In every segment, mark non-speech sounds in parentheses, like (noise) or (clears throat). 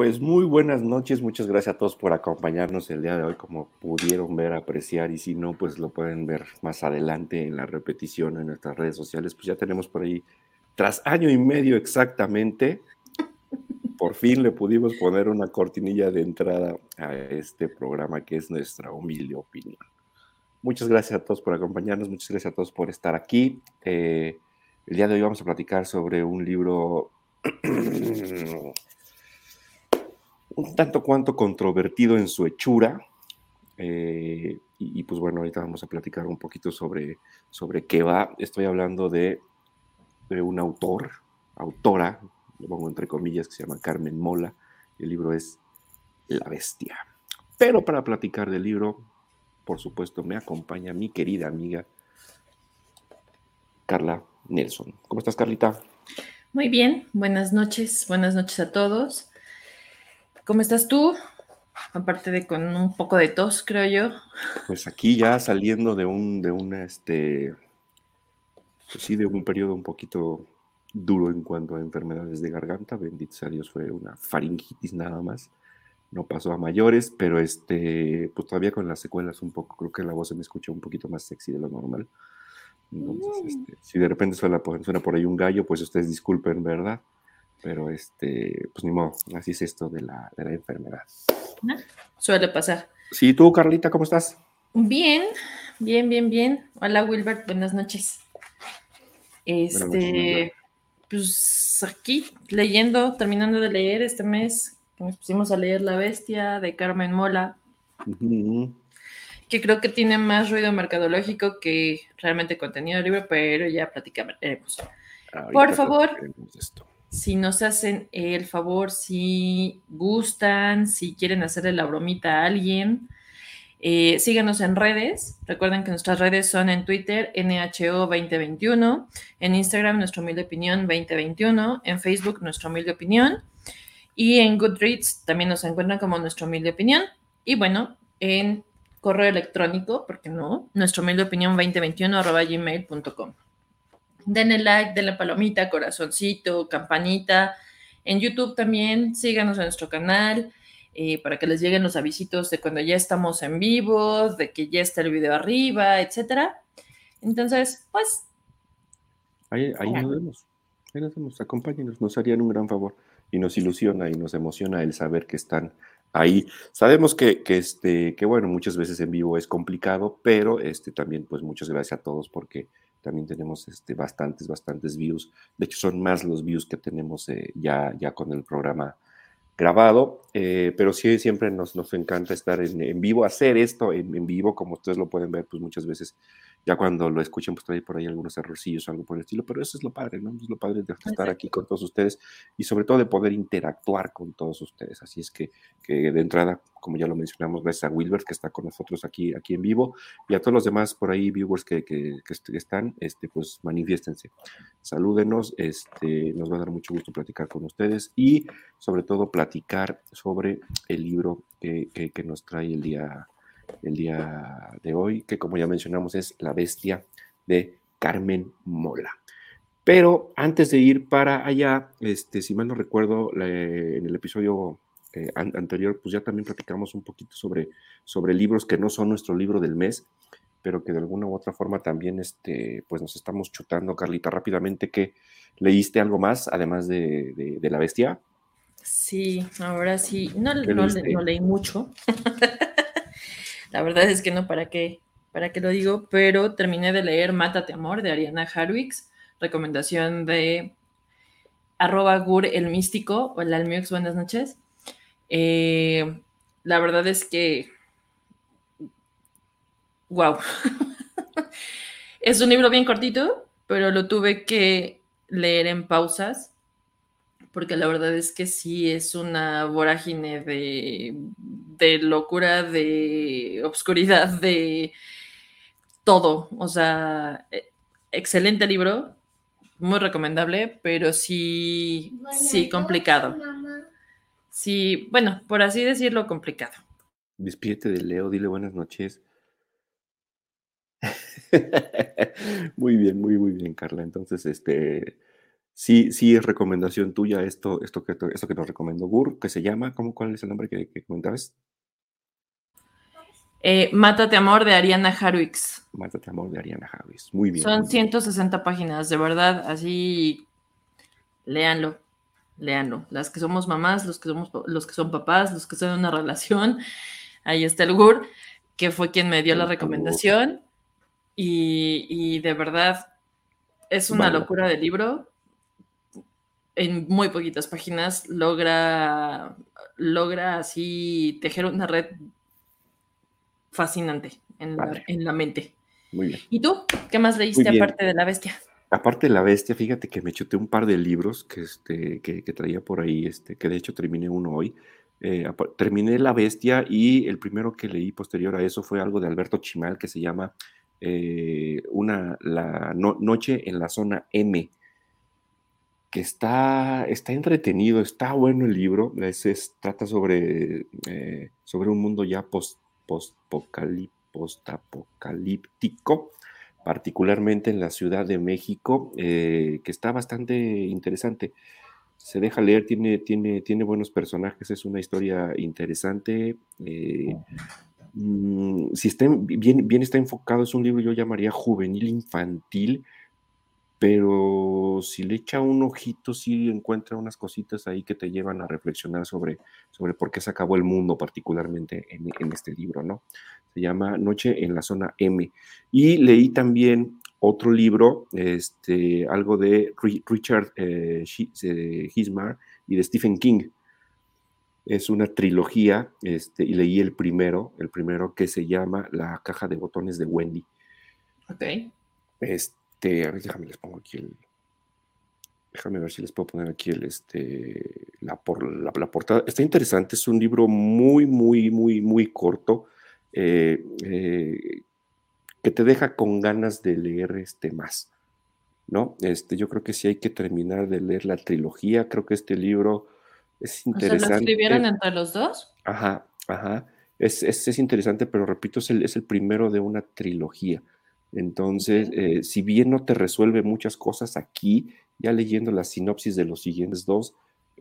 Pues muy buenas noches, muchas gracias a todos por acompañarnos el día de hoy, como pudieron ver, apreciar, y si no, pues lo pueden ver más adelante en la repetición en nuestras redes sociales, pues ya tenemos por ahí, tras año y medio exactamente, por fin le pudimos poner una cortinilla de entrada a este programa que es nuestra humilde opinión. Muchas gracias a todos por acompañarnos, muchas gracias a todos por estar aquí. Eh, el día de hoy vamos a platicar sobre un libro (clears throat) un tanto cuanto controvertido en su hechura. Eh, y, pues bueno, ahorita vamos a platicar un poquito sobre, sobre qué va. Estoy hablando de, de un autor, autora, lo pongo entre comillas, que se llama Carmen Mola. El libro es La Bestia. Pero para platicar del libro, por supuesto, me acompaña mi querida amiga Carla Nelson. ¿Cómo estás, Carlita? Muy bien, buenas noches, buenas noches a todos. ¿Cómo estás tú? Aparte de con un poco de tos, creo yo. Pues aquí ya saliendo de un, de una, este, pues sí, de un periodo un poquito duro en cuanto a enfermedades de garganta. Bendito sea Dios, fue una faringitis nada más. No pasó a mayores, pero este, pues todavía con las secuelas un poco, creo que la voz se me escucha un poquito más sexy de lo normal. Entonces, mm. este, si de repente suena, suena por ahí un gallo, pues ustedes disculpen, ¿verdad? Pero este, pues ni modo, así es esto de la, de la enfermedad. Suele pasar. Sí, tú, Carlita, ¿cómo estás? Bien, bien, bien, bien. Hola, Wilbert, buenas noches. Este, pues aquí leyendo, terminando de leer este mes, que nos pusimos a leer La Bestia de Carmen Mola, que creo que tiene más ruido mercadológico que realmente contenido del libro, pero ya platicaremos. Por favor, si nos hacen el favor, si gustan, si quieren hacerle la bromita a alguien, eh, síganos en redes. Recuerden que nuestras redes son en Twitter, NHO2021, en Instagram, nuestra humilde opinión 2021, en Facebook, nuestra humilde opinión, y en Goodreads también nos encuentran como nuestra humilde opinión. Y bueno, en correo electrónico, porque no, nuestra humilde opinión 2021 arroba gmail.com denle like, denle palomita, corazoncito, campanita. En YouTube también síganos en nuestro canal eh, para que les lleguen los avisitos de cuando ya estamos en vivo, de que ya está el video arriba, etcétera. Entonces, pues. Ahí, ahí nos vemos. Ahí nos vemos. Acompáñenos. Nos harían un gran favor. Y nos ilusiona y nos emociona el saber que están ahí. Sabemos que, que, este, que bueno, muchas veces en vivo es complicado, pero este, también, pues muchas gracias a todos porque también tenemos este, bastantes, bastantes views. De hecho, son más los views que tenemos eh, ya, ya con el programa grabado, eh, pero sí siempre nos, nos encanta estar en, en vivo, hacer esto en, en, vivo, como ustedes lo pueden ver, pues muchas veces ya cuando lo escuchen, pues trae por ahí algunos errorcillos o algo por el estilo, pero eso es lo padre, ¿no? Es lo padre de estar aquí con todos ustedes y sobre todo de poder interactuar con todos ustedes. Así es que, que de entrada, como ya lo mencionamos, gracias a Wilbert que está con nosotros aquí, aquí en vivo y a todos los demás por ahí, viewers que, que, que están, este, pues manifiéstense, salúdenos, este, nos va a dar mucho gusto platicar con ustedes y sobre todo platicar sobre el libro que, que nos trae el día el día de hoy, que como ya mencionamos es La Bestia de Carmen Mola. Pero antes de ir para allá, este, si mal no recuerdo, en el episodio eh, anterior, pues ya también platicamos un poquito sobre, sobre libros que no son nuestro libro del mes, pero que de alguna u otra forma también este, pues nos estamos chutando, Carlita, rápidamente, que leíste algo más, además de, de, La Bestia. Sí, ahora sí, no, no, no leí mucho. (laughs) La verdad es que no, ¿para qué? ¿Para qué lo digo? Pero terminé de leer Mátate Amor de Ariana Harwix, recomendación de arroba gur el místico o el almiux, buenas noches. Eh, la verdad es que, wow, (laughs) es un libro bien cortito, pero lo tuve que leer en pausas porque la verdad es que sí es una vorágine de, de locura, de obscuridad, de todo. O sea, e, excelente libro, muy recomendable, pero sí, sí complicado. Sí, bueno, por así decirlo, complicado. Despídete de Leo, dile buenas noches. (laughs) muy bien, muy, muy bien, Carla. Entonces, este, sí, sí es recomendación tuya esto, esto, que, esto que nos recomendó Gur, que se llama, ¿cómo, ¿cuál es el nombre que, que comentabas? Eh, Mátate Amor de Ariana Harwix. Mátate Amor de Ariana Harwix. Muy bien. Son 160 páginas, de verdad, así léanlo, léanlo. Las que somos mamás, los que somos los que son papás, los que son en una relación. (laughs) Ahí está el Gur, que fue quien me dio la recomendación. Y, de verdad, es una locura de libro. En muy poquitas páginas logra, logra así tejer una red fascinante en, la, mente. Muy bien. ¿Y tú? ¿Qué más leíste aparte de La Bestia? Aparte de La Bestia, fíjate que me chuté un par de libros que, este, que, traía por ahí, este, que de hecho terminé uno hoy. Eh, terminé La Bestia y el primero que leí posterior a eso fue algo de Alberto Chimal que se llama eh, una, La Noche en la Zona M, que está, está entretenido, está bueno el libro, es, trata sobre, eh, sobre un mundo ya post post-apocalíptico, particularmente en la Ciudad de México, eh, que está bastante interesante. Se deja leer, tiene, tiene, tiene buenos personajes, es una historia interesante. Eh, mm, si está, bien, bien está enfocado, es un libro yo llamaría juvenil infantil, pero si le echa un ojito, sí encuentra unas cositas ahí que te llevan a reflexionar sobre, sobre por qué se acabó el mundo, particularmente en, este libro, ¿no? Se llama Noche en la Zona M. Y leí también otro libro, este, algo de Richard eh, Hismar y de Stephen King. Es una trilogía, este, y leí el primero, el primero que se llama La caja de botones de Wendy. Ok. Este, este, a ver, déjame les pongo aquí el. Déjame ver si les puedo poner aquí el, este, la, por, la, portada. Está interesante, es un libro muy, muy, muy, muy corto, eh, eh, que te deja con ganas de leer este más, ¿no? Este, yo creo que sí hay que terminar de leer la trilogía, creo que este libro es interesante. ¿lo escribieron entre los dos? Ajá, ajá. Es, es, es interesante, pero repito, es el, es el primero de una trilogía. Entonces, eh, si bien no te resuelve muchas cosas aquí, ya leyendo la sinopsis de los siguientes dos,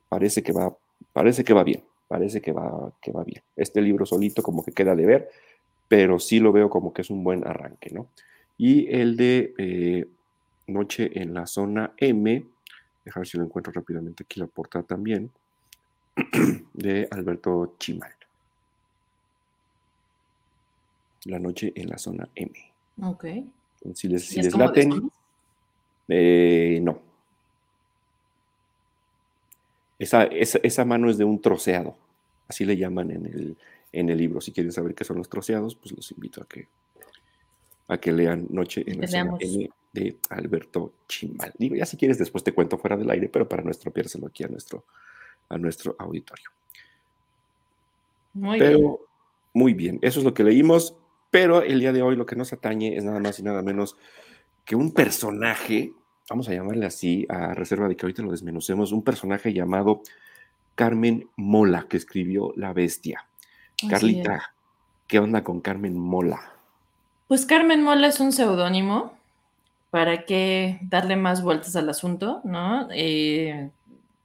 parece que va, parece que va bien, parece que va, que va bien. Este libro solito como que queda de ver, pero sí lo veo como que es un buen arranque, ¿no? Y el de eh, Noche en la zona M, ver si lo encuentro rápidamente aquí la portada también, (clears throat) de Alberto Chimal. La noche en la zona M. Ok. Si les, si les laten, eh, no. Esa, esa, mano es de un troceado, así le llaman en el, en el libro. Si quieren saber qué son los troceados, pues los invito a que, a que lean Noche en la de Alberto Chimal. Digo, ya si quieres después te cuento fuera del aire, pero para no estropeárselo aquí a nuestro, a nuestro auditorio. Muy bien. Muy bien, eso es lo que leímos. Pero el día de hoy lo que nos atañe es nada más y nada menos que un personaje, vamos a llamarle así, a reserva de que ahorita lo desmenucemos, un personaje llamado Carmen Mola, que escribió La Bestia. Carlita, ¿qué onda con Carmen Mola? Pues Carmen Mola es un seudónimo. ¿Para qué darle más vueltas al asunto? ¿No? Eh,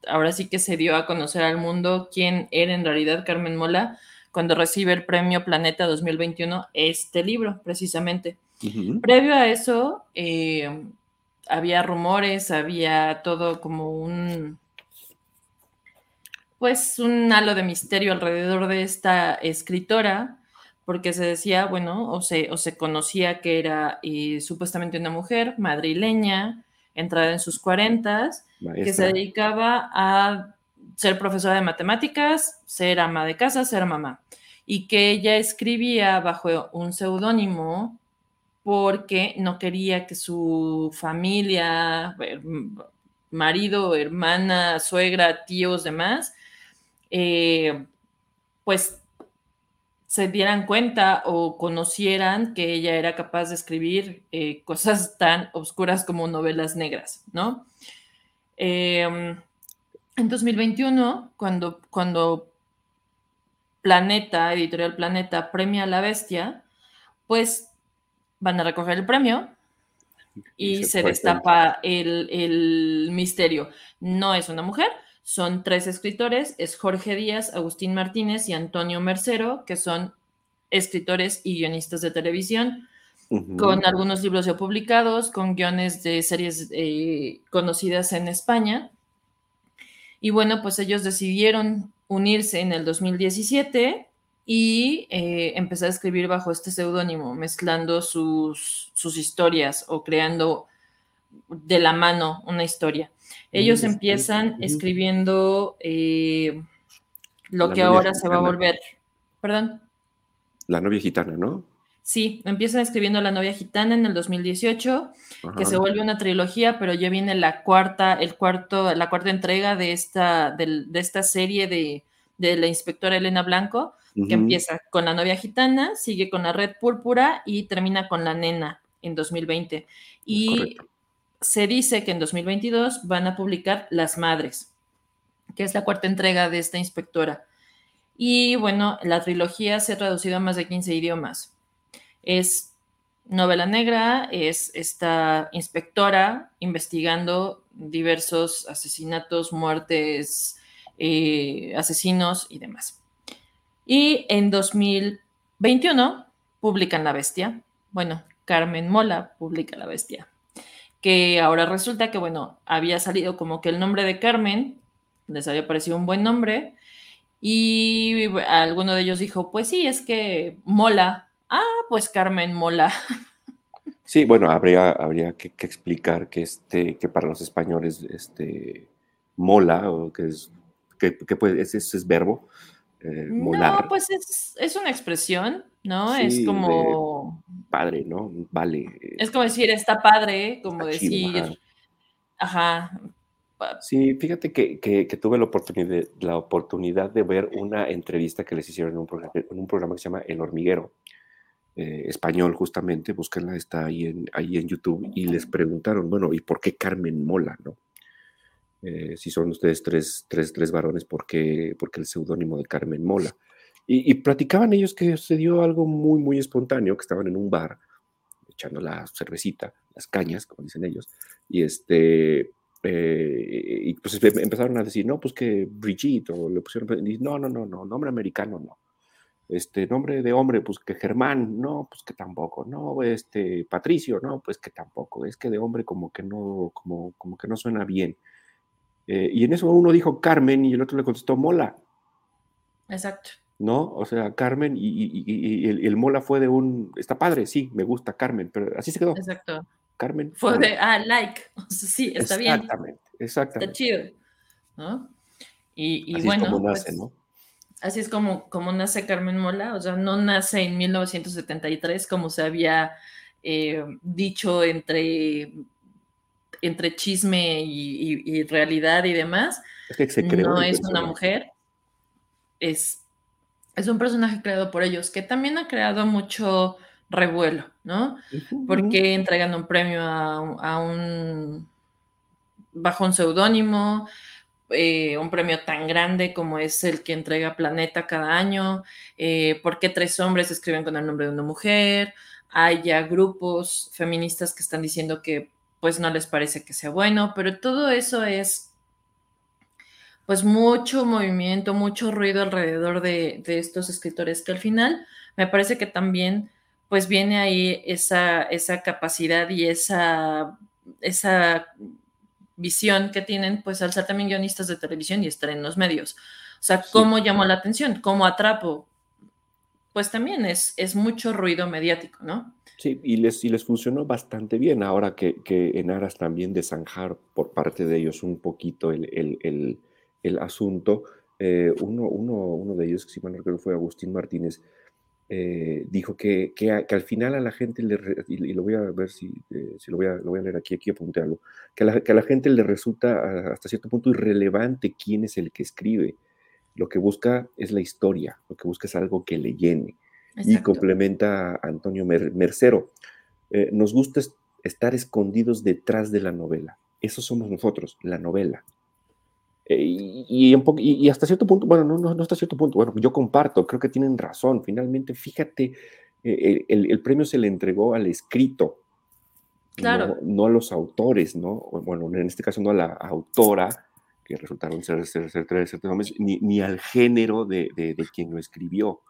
ahora sí que se dio a conocer al mundo quién era en realidad Carmen Mola cuando recibe el premio Planeta 2021 este libro, precisamente. Previo a eso, eh, había rumores, había todo como un, pues un halo de misterio alrededor de esta escritora, porque se decía, bueno, o se, o se conocía que era eh, supuestamente una mujer madrileña, entrada en sus cuarentas, que se dedicaba a ser profesora de matemáticas, ser ama de casa, ser mamá. Y que ella escribía bajo un seudónimo porque no quería que su familia, marido, hermana, suegra, tíos, demás, eh, pues se dieran cuenta o conocieran que ella era capaz de escribir eh, cosas tan oscuras como novelas negras, ¿no? Em, en 2021, cuando, cuando Planeta, Editorial Planeta, premia a la bestia, pues van a recoger el premio y, se, destapa el, el misterio. No es una mujer, son tres escritores, es Jorge Díaz, Agustín Martínez y Antonio Mercero, que son escritores y guionistas de televisión, con algunos libros ya publicados, con guiones de series eh, conocidas en España. Y bueno, pues ellos decidieron unirse en el 2017 y eh, empezar a escribir bajo este seudónimo, mezclando sus, sus historias o creando de la mano una historia. Ellos empiezan escribiendo eh, lo que ahora se va a volver, perdón. La novia gitana, ¿no? Sí, empiezan escribiendo La novia gitana en el 2018, que se vuelve una trilogía, pero ya viene la cuarta, el cuarto, la cuarta entrega de esta, de, esta serie de, la inspectora Elena Blanco, que empieza con La novia gitana, sigue con La red púrpura y termina con La nena en 2020. Y se dice que en 2022 van a publicar Las Madres, que es la cuarta entrega de esta inspectora. Y bueno, la trilogía se ha traducido a más de 15 idiomas. Es novela negra, es esta inspectora investigando diversos asesinatos, muertes, eh, asesinos y demás. Y en 2021 publican La Bestia. Bueno, Carmen Mola publica La Bestia que ahora resulta que, bueno, había salido como que el nombre de Carmen, les había parecido un buen nombre, y alguno de ellos dijo, pues sí, es que mola. Ah, pues Carmen mola. Sí, bueno, habría, habría que, explicar que, este, que para los españoles este, mola, o que es, que, que puede, ese es, verbo, eh, molar. No, pues es, es una expresión. ¿no? es como... Padre, ¿no? Vale. Es como decir, está padre, como decir... Ajá. Sí, fíjate que, tuve la oportunidad, la oportunidad de ver una entrevista que les hicieron en un programa, en un programa que se llama El Hormiguero, eh, español justamente, búsquenla, está ahí en, ahí en YouTube, y les preguntaron, bueno, ¿y por qué Carmen Mola, no? Eh, si son ustedes tres, tres, tres varones, ¿por qué, porque el seudónimo de Carmen Mola? Y, platicaban ellos que se dio algo muy, muy espontáneo, que estaban en un bar echando la cervecita, las cañas, como dicen ellos, y este, eh, y pues empezaron a decir, no, pues que Brigitte, o le pusieron, no, no, no, no, nombre americano no. Este, nombre de hombre, pues que Germán, no, pues que tampoco, no, este, Patricio, no, pues que tampoco, es que de hombre como que no, como, como que no suena bien. Eh, y en eso uno dijo Carmen y el otro le contestó Mola. Exacto. ¿no? O sea, Carmen y, el, Mola fue de un, está padre, sí, me gusta Carmen, pero así se quedó. Exacto. Carmen. Fue de, ah, like, (laughs) sí, está bien. Exactamente, exactamente. Está chido, ¿no? Y, así bueno, es como nace, pues, ¿no? Así es como, como nace Carmen Mola, o sea, no nace en 1973 como se había eh, dicho entre, entre chisme y, realidad y demás. Es que se creó no es una mujer, es es un personaje creado por ellos que también ha creado mucho revuelo, ¿no? Porque entregan un premio a, un bajo un seudónimo, eh, un premio tan grande como es el que entrega Planeta cada año, eh, por qué tres hombres escriben con el nombre de una mujer, hay ya grupos feministas que están diciendo que pues no les parece que sea bueno, pero todo eso es pues mucho movimiento, mucho ruido alrededor de, estos escritores que al final me parece que también pues viene ahí esa, esa capacidad y esa, esa visión que tienen pues al ser también guionistas de televisión y estar en los medios. O sea, ¿cómo llamó la atención? ¿Cómo atrapo? Pues también es, es mucho ruido mediático, ¿no? Sí, y les, y les funcionó bastante bien ahora que, en aras también de zanjar por parte de ellos un poquito el el asunto. Eh, uno, uno, uno, de ellos, que si mal no recuerdo fue Agustín Martínez, eh, dijo que, que, al final a la gente le, y, lo voy a ver si, eh, si lo, voy a, lo, voy a, leer aquí, aquí apunté algo, que a, la, que a la gente le resulta hasta cierto punto irrelevante quién es el que escribe. Lo que busca es la historia, lo que busca es algo que le llene. Y complementa a Antonio Mercero. nos gusta estar escondidos detrás de la novela. Eso somos nosotros, la novela. Eh, y, y, hasta cierto punto, bueno, no, no, hasta cierto punto, bueno, yo comparto, creo que tienen razón. Finalmente, fíjate, eh, el, premio se le entregó al escrito, Claro. No, a los autores, ¿no? Bueno, en este caso no a la autora, que resultaron ser, tres nombres, ni, ni, al género de, de, quien lo escribió.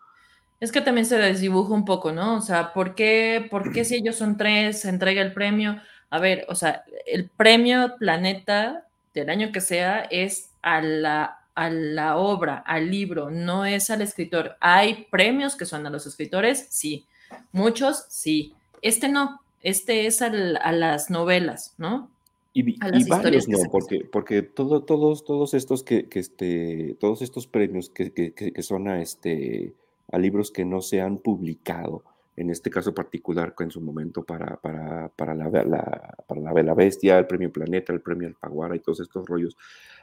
Es que también se desdibuja un poco, ¿no? O sea, ¿por qué, ¿por qué si ellos son tres se entrega el premio? A ver, o sea, el premio Planeta del año que sea es a la, a la obra, al libro, no es al escritor. Hay premios que son a los escritores, sí. Muchos, sí. Este no, este es a las novelas, ¿no? Y, varios no, porque, porque todo, todos, todos estos que, que, este, todos estos premios que, que, que, son a este a libros que no se han publicado, en este caso particular en su momento para, para, para la, la, para la, la Bestia, el Premio Planeta, el Premio Alfaguara y todos estos rollos.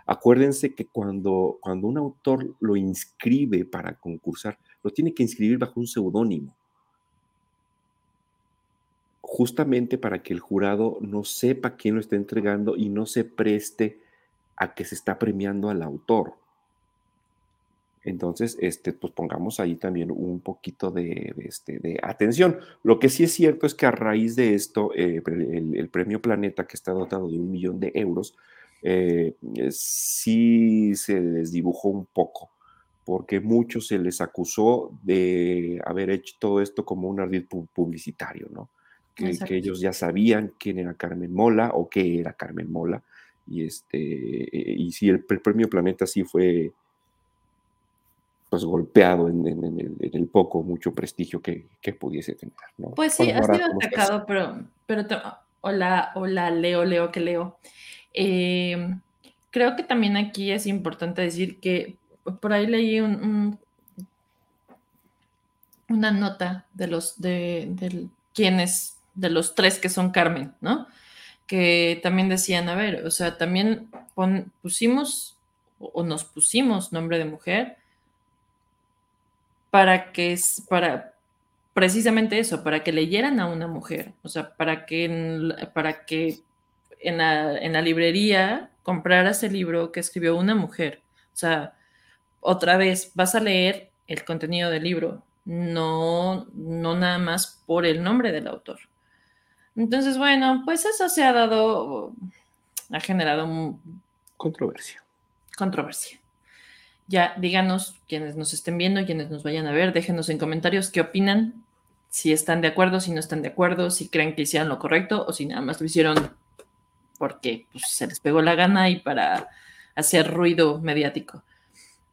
Acuérdense que cuando, cuando un autor lo inscribe para concursar, lo tiene que inscribir bajo un seudónimo justamente para que el jurado no sepa quién lo está entregando y no se preste a que se está premiando al autor. Entonces, este, pues pongamos ahí también un poquito de, este, de atención. Lo que sí es cierto es que a raíz de esto, eh, el, premio Planeta, que está dotado de un millón de euros, eh, sí se desdibujó un poco, porque muchos se les acusó de haber hecho todo esto como un ardid publicitario, ¿no? que, ellos ya sabían quién era Carmen Mola o qué era Carmen Mola. Y, este, y sí, el, premio Planeta sí fue pues golpeado en, el, poco, mucho prestigio que, pudiese tener. Pues sí, ha sido atacado, pero, pero hola, hola, leo, leo, que leo. Em, creo que también aquí es importante decir que por ahí leí un, una nota de los de, de quienes de los tres que son Carmen, ¿no? Que también decían, a ver, o sea, también pusimos o nos pusimos nombre de mujer para que, para precisamente eso, para que leyeran a una mujer, o sea, para que en, para que en la, en la librería compraras el libro que escribió una mujer. O sea, otra vez, vas a leer el contenido del libro, no, no nada más por el nombre del autor. Entonces, bueno, pues eso se ha dado, ha generado controversia. Controversia. Ya, díganos quienes nos estén viendo, quienes nos vayan a ver, déjenos en comentarios qué opinan, si están de acuerdo, si no están de acuerdo, si creen que hicieron lo correcto o si nada más lo hicieron porque pues, se les pegó la gana y para hacer ruido mediático.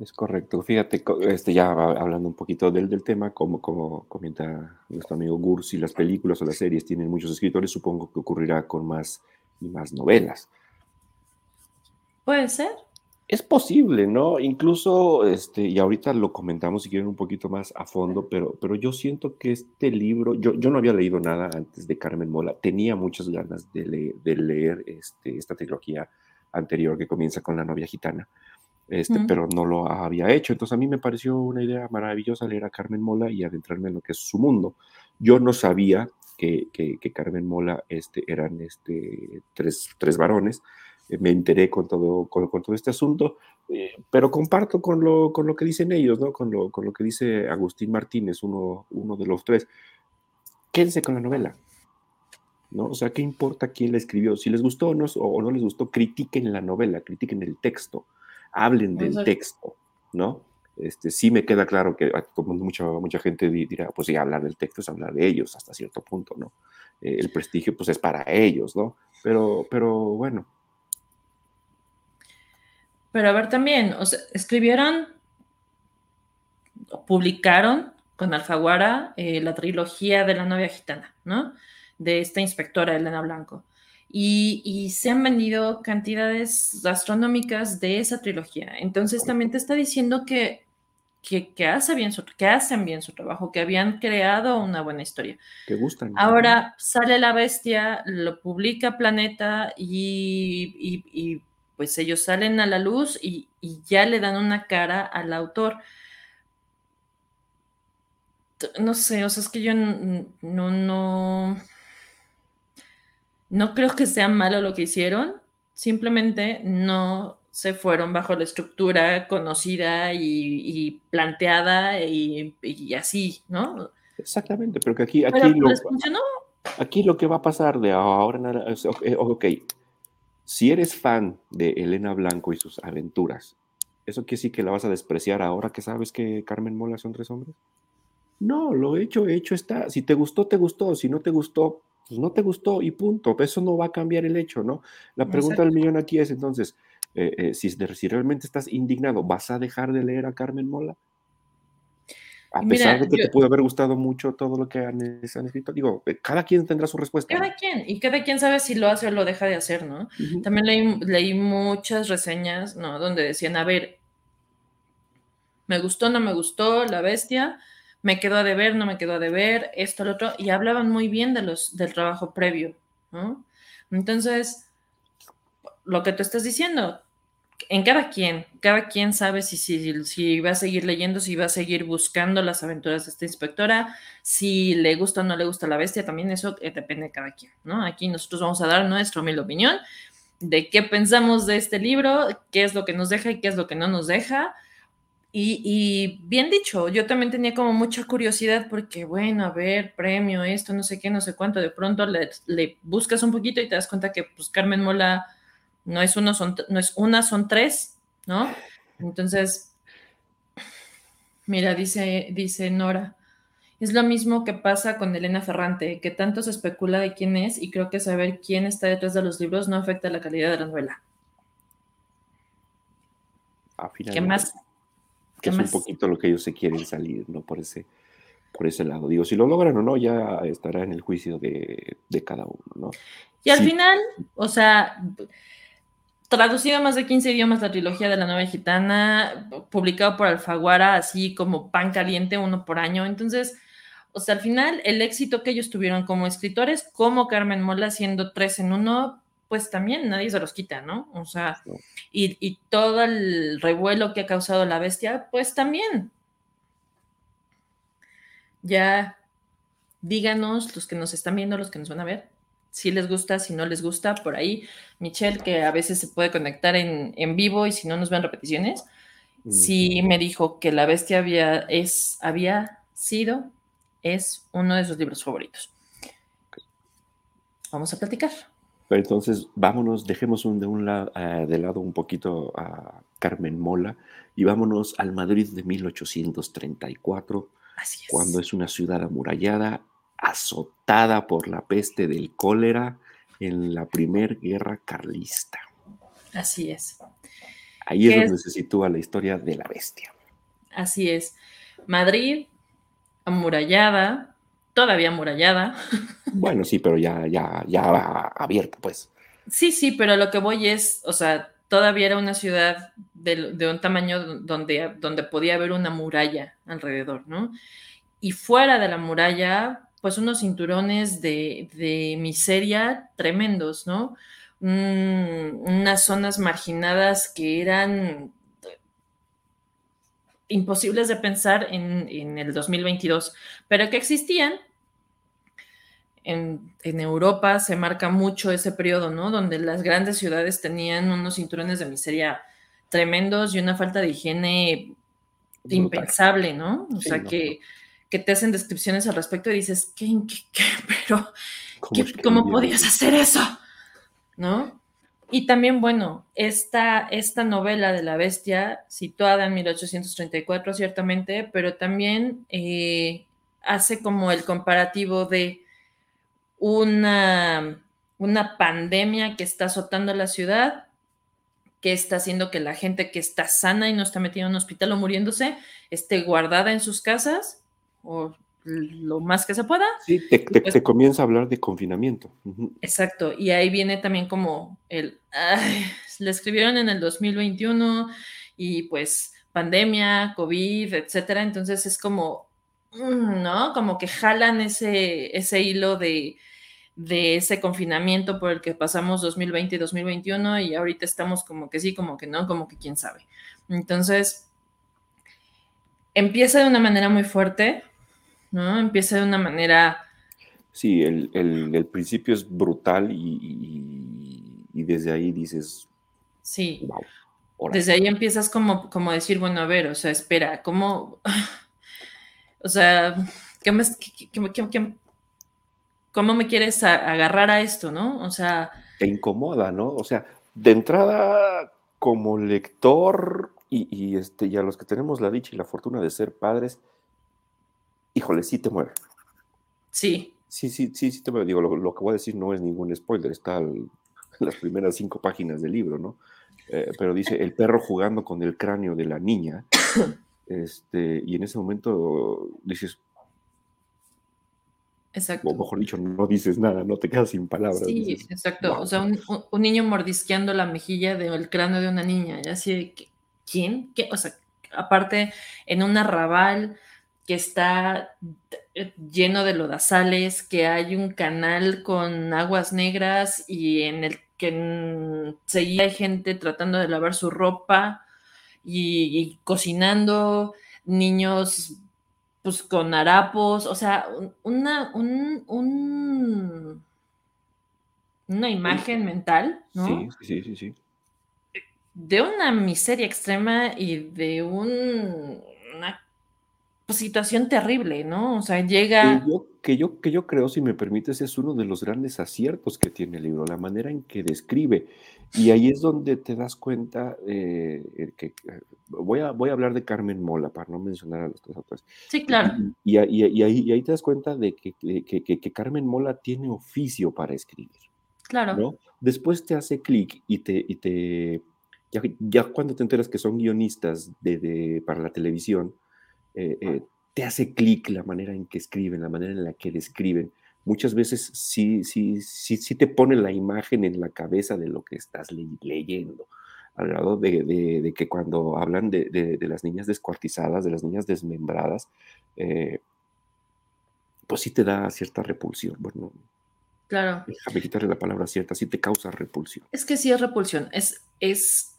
Es correcto. Fíjate, este, ya hablando un poquito del, del tema, como, como comenta nuestro amigo Gur, si las películas o las series tienen muchos escritores, supongo que ocurrirá con más y más novelas. Puede ser. Es posible, ¿no? Incluso, este, y ahorita lo comentamos si quieren un poquito más a fondo, pero, pero yo siento que este libro, yo, yo no había leído nada antes de Carmen Mola, tenía muchas ganas de, de leer este, esta trilogía anterior que comienza con la novia gitana este, pero no lo había hecho. Entonces a mí me pareció una idea maravillosa leer a Carmen Mola y adentrarme en lo que es su mundo. Yo no sabía que, que, Carmen Mola este, eran este, tres, tres varones. Eh, me enteré con todo, con, todo este asunto, eh, pero comparto con lo, con lo que dicen ellos, ¿no? con, lo, con lo que dice Agustín Martínez, uno, uno de los tres. Quédense con la novela. ¿no? O sea, ¿qué importa quién la escribió? Si les gustó o no, o no les gustó, critiquen la novela, critiquen el texto hablen del texto, ¿no? Este, sí me queda claro que ah, como mucha, mucha gente dirá, pues sí, hablar del texto es hablar de ellos hasta cierto punto, ¿no? Eh, el prestigio pues es para ellos, ¿no? Pero, pero bueno. Pero a ver también, o sea, escribieron, publicaron con Alfaguara eh, la trilogía de la novia gitana, ¿no? De esta inspectora Elena Blanco y, se han vendido cantidades astronómicas de esa trilogía. Entonces también te está diciendo que, que, hace bien su, que hacen bien su trabajo, que habían creado una buena historia. Que gustan. Ahora sale La Bestia, lo publica Planeta y, pues ellos salen a la luz y, ya le dan una cara al autor no sé, o sea, es que yo no, no, no creo que sea malo lo que hicieron, simplemente no se fueron bajo la estructura conocida y, planteada y, así, ¿no? Exactamente, pero que aquí... aquí les funcionó. Aquí lo que va a pasar de ahora ok, si eres fan de Elena Blanco y sus aventuras, ¿eso quiere decir que la vas a despreciar ahora que sabes que Carmen Mola son tres hombres? No, lo hecho, hecho está. Si te gustó, te gustó. Si no te gustó, pues no te gustó y punto. Eso no va a cambiar el hecho, ¿no? La pregunta del millón aquí es entonces, eh, eh, si, si realmente estás indignado, ¿vas a dejar de leer a Carmen Mola? A pesar de que te pudo haber gustado mucho todo lo que han, escrito, digo, eh, cada quien tendrá su respuesta. Cada quien, y cada quien sabe si lo hace o lo deja de hacer, ¿no? También leí, leí, muchas reseñas, ¿no? Donde decían, a ver, me gustó, no me gustó, la bestia, me quedó a deber, no me quedó a deber, esto, lo otro, y hablaban muy bien de los, del trabajo previo, ¿no? Entonces, lo que tú estás diciendo, en cada quien, cada quien sabe si, si, si, va a seguir leyendo, si va a seguir buscando las aventuras de esta inspectora, si le gusta o no le gusta la bestia, también eso eh, depende de cada quien, ¿no? Aquí nosotros vamos a dar nuestra humilde opinión de qué pensamos de este libro, qué es lo que nos deja y qué es lo que no nos deja. Y, bien dicho, yo también tenía como mucha curiosidad porque, bueno, a ver, premio, esto, no sé qué, no sé cuánto, de pronto le, le buscas un poquito y te das cuenta que pues Carmen Mola no es uno, son, no es una, son tres, ¿no? Entonces, mira, dice, dice Nora, es lo mismo que pasa con Elena Ferrante, que tanto se especula de quién es y creo que saber quién está detrás de los libros no afecta la calidad de la novela. ¿Qué más? Que es un poquito lo que ellos se quieren salir, ¿no? Por ese, por ese lado. Digo, si lo logran o no, ya estará en el juicio de, cada uno, ¿no? Y al final, o sea, traducido a más de 15 idiomas la trilogía de la novela gitana, publicado por Alfaguara, así como pan caliente, uno por año. Entonces, o sea, al final, el éxito que ellos tuvieron como escritores, como Carmen Mola siendo tres en uno, pues también nadie se los quita, ¿no? O sea, y, y todo el revuelo que ha causado la bestia, pues también. Ya díganos los que nos están viendo, los que nos van a ver, si les gusta, si no les gusta, por ahí. Michelle, que a veces se puede conectar en, vivo y si no nos ven repeticiones, sí me dijo que La Bestia había, es, había sido, es uno de sus libros favoritos. Vamos a platicar. entonces, vámonos, dejemos un, de, un lado, de lado un poquito a Carmen Mola y vámonos al Madrid de 1834, cuando es una ciudad amurallada azotada por la peste del cólera en la Primera Guerra Carlista. Así es. Ahí es donde se sitúa la historia de la bestia. Así es. Madrid, amurallada, todavía amurallada. (laughs) Bueno, sí, pero ya, ya, ya abierta, pues. Sí, sí, pero lo que voy es, o sea, todavía era una ciudad de, de un tamaño donde, donde podía haber una muralla alrededor, ¿no? Y fuera de la muralla, pues unos cinturones de, miseria tremendos, ¿no? unas zonas marginadas que eran imposibles de pensar en, el 2022, pero que existían. En, en, Europa se marca mucho ese periodo, ¿no? Donde las grandes ciudades tenían unos cinturones de miseria tremendos y una falta de higiene impensable, ¿no? O sea, que que te hacen descripciones al respecto y dices, ¿qué? qué, (laughs) pero ¿cómo, podías hacer eso? ¿No? Y también, bueno, esta, esta novela de la bestia, situada en 1834, ciertamente, pero también eh, hace como el comparativo de una, una pandemia que está azotando la ciudad, que está haciendo que la gente que está sana y no está metida en un hospital o muriéndose esté guardada en sus casas o lo más que se pueda. Sí, te, pues comienza a hablar de confinamiento. Exacto, y ahí viene también como el, le escribieron en el 2021 y pues pandemia, COVID, etcétera, entonces es como, mm, ¿no? Como que jalan ese, ese hilo de, de ese confinamiento por el que pasamos 2020 y 2021 y ahorita estamos como que sí, como que no, como que quién sabe. Entonces, empieza de una manera muy fuerte, ¿no? Empieza de una manera... Sí, el, principio es brutal y, desde ahí dices... Sí. desde ahí empiezas como, como decir, bueno, a ver, o sea, espera, ¿cómo... (laughs) o sea, ¿qué me, ¿cómo me quieres agarrar a esto, no? O sea... Te incomoda, ¿no? O sea, de entrada, como lector y, este, y a los que tenemos la dicha y la fortuna de ser padres, híjole, sí te mueve. Sí. Sí, sí, sí, sí te mueve. Digo, lo, que voy a decir no es ningún spoiler, está en (laughs) las primeras cinco páginas del libro, ¿no? Eh, pero dice, el perro jugando con el cráneo de la niña, (coughs) este, y en ese momento dices, Exacto. O mejor dicho, no dices nada, no te quedas sin palabras. Sí, exacto. O sea, un, niño mordisqueando la mejilla del cráneo de una niña, y así ¿quién? ¿Qué? O sea, aparte, en un arrabal que está lleno de lodazales, que hay un canal con aguas negras y en el que seguía hay gente tratando de lavar su ropa y cocinando, niños pues con harapos, o sea, una, un, una imagen mental, ¿no? Sí, sí, sí, sí. De una miseria extrema y de un, una situación terrible, ¿no? O sea, llega... Que yo, que yo, que yo creo, si me permites, es uno de los grandes aciertos que tiene el libro, la manera en que describe. Y ahí es donde te das cuenta eh, que eh, voy a, voy a hablar de Carmen Mola para no mencionar a los tres autores. Sí, claro. Y, y, ahí, te das cuenta de que, que, Carmen Mola tiene oficio para escribir. Claro. ¿no? Después te hace clic y te, y te ya, ya, cuando te enteras que son guionistas de, de para la televisión, eh, te hace clic la manera en que escriben, la manera en la que describen muchas veces sí, sí, sí, sí te pone la imagen en la cabeza de lo que estás leyendo. Al grado de, que cuando hablan de, las niñas descuartizadas, de las niñas desmembradas, eh, pues sí te da cierta repulsión. Bueno, claro. déjame quitarle la palabra cierta, sí te causa repulsión. Es que sí es repulsión, es, es...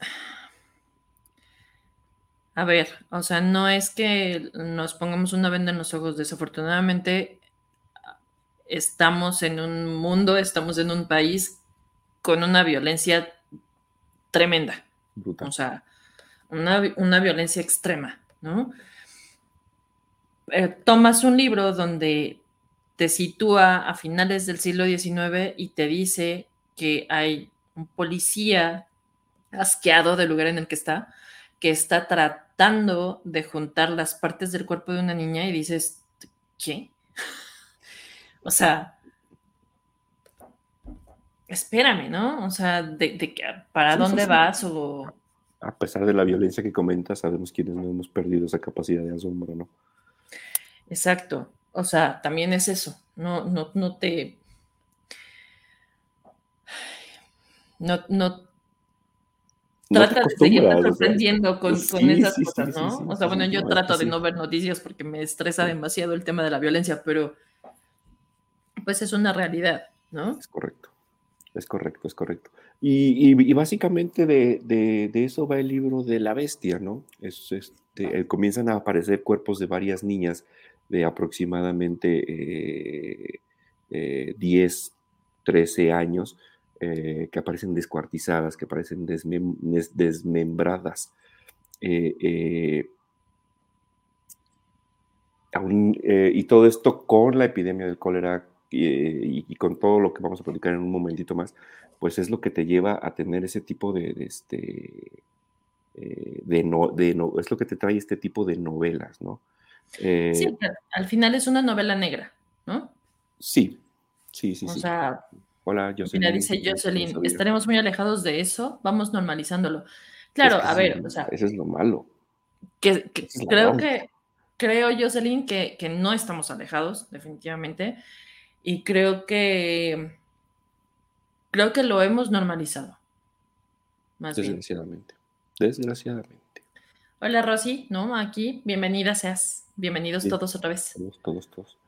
A ver, o sea, no es que nos pongamos una venda en los ojos, desafortunadamente estamos en un mundo, estamos en un país con una violencia tremenda. O sea, una, violencia extrema, ¿no? Eh, tomas un libro donde te sitúa a finales del siglo XIX y te dice que hay un policía asqueado del lugar en el que está, que está tratando de juntar las partes del cuerpo de una niña y dices, ¿qué? (laughs) O sea, espérame, ¿no? O sea, de, ¿para dónde vas? O... A pesar de la violencia que comentas, sabemos quiénes no hemos perdido esa capacidad de asombro, ¿no? Exacto. O sea, también es eso. No, no, no te. No, no. Trata de seguirte sorprendiendo con, esas cosas, ¿no? o sea, bueno, yo trato de no ver noticias porque me estresa demasiado el tema de la violencia, pero pues es una realidad, ¿no? Es correcto, es correcto, es correcto. Y, básicamente de, eso va el libro de la bestia, ¿no? Es, este, eh, comienzan a aparecer cuerpos de varias niñas de aproximadamente 10, eh, 13 eh, que aparecen descuartizadas, que aparecen desmembradas. y todo esto con la epidemia del cólera y, con todo lo que vamos a platicar en un momentito más, pues es lo que te lleva a tener ese tipo de, este, eh, de, no, de no, es lo que te trae este tipo de novelas, ¿no? Eh, sí, al final es una novela negra, ¿no? Sí, sí, sí. O sea, hola, Jocelyn. dice Jocelyn, estaremos muy alejados de eso, vamos normalizándolo. Claro, a ver, o sea. Eso es lo malo. Que, creo que, creo, Jocelyn, que, que no estamos alejados, definitivamente. Y creo que creo que lo hemos normalizado. Desgraciadamente. Desgraciadamente. Hola Rosy, ¿no? Aquí, bienvenida seas. Bienvenidos todos otra vez. Todos, todos, todos.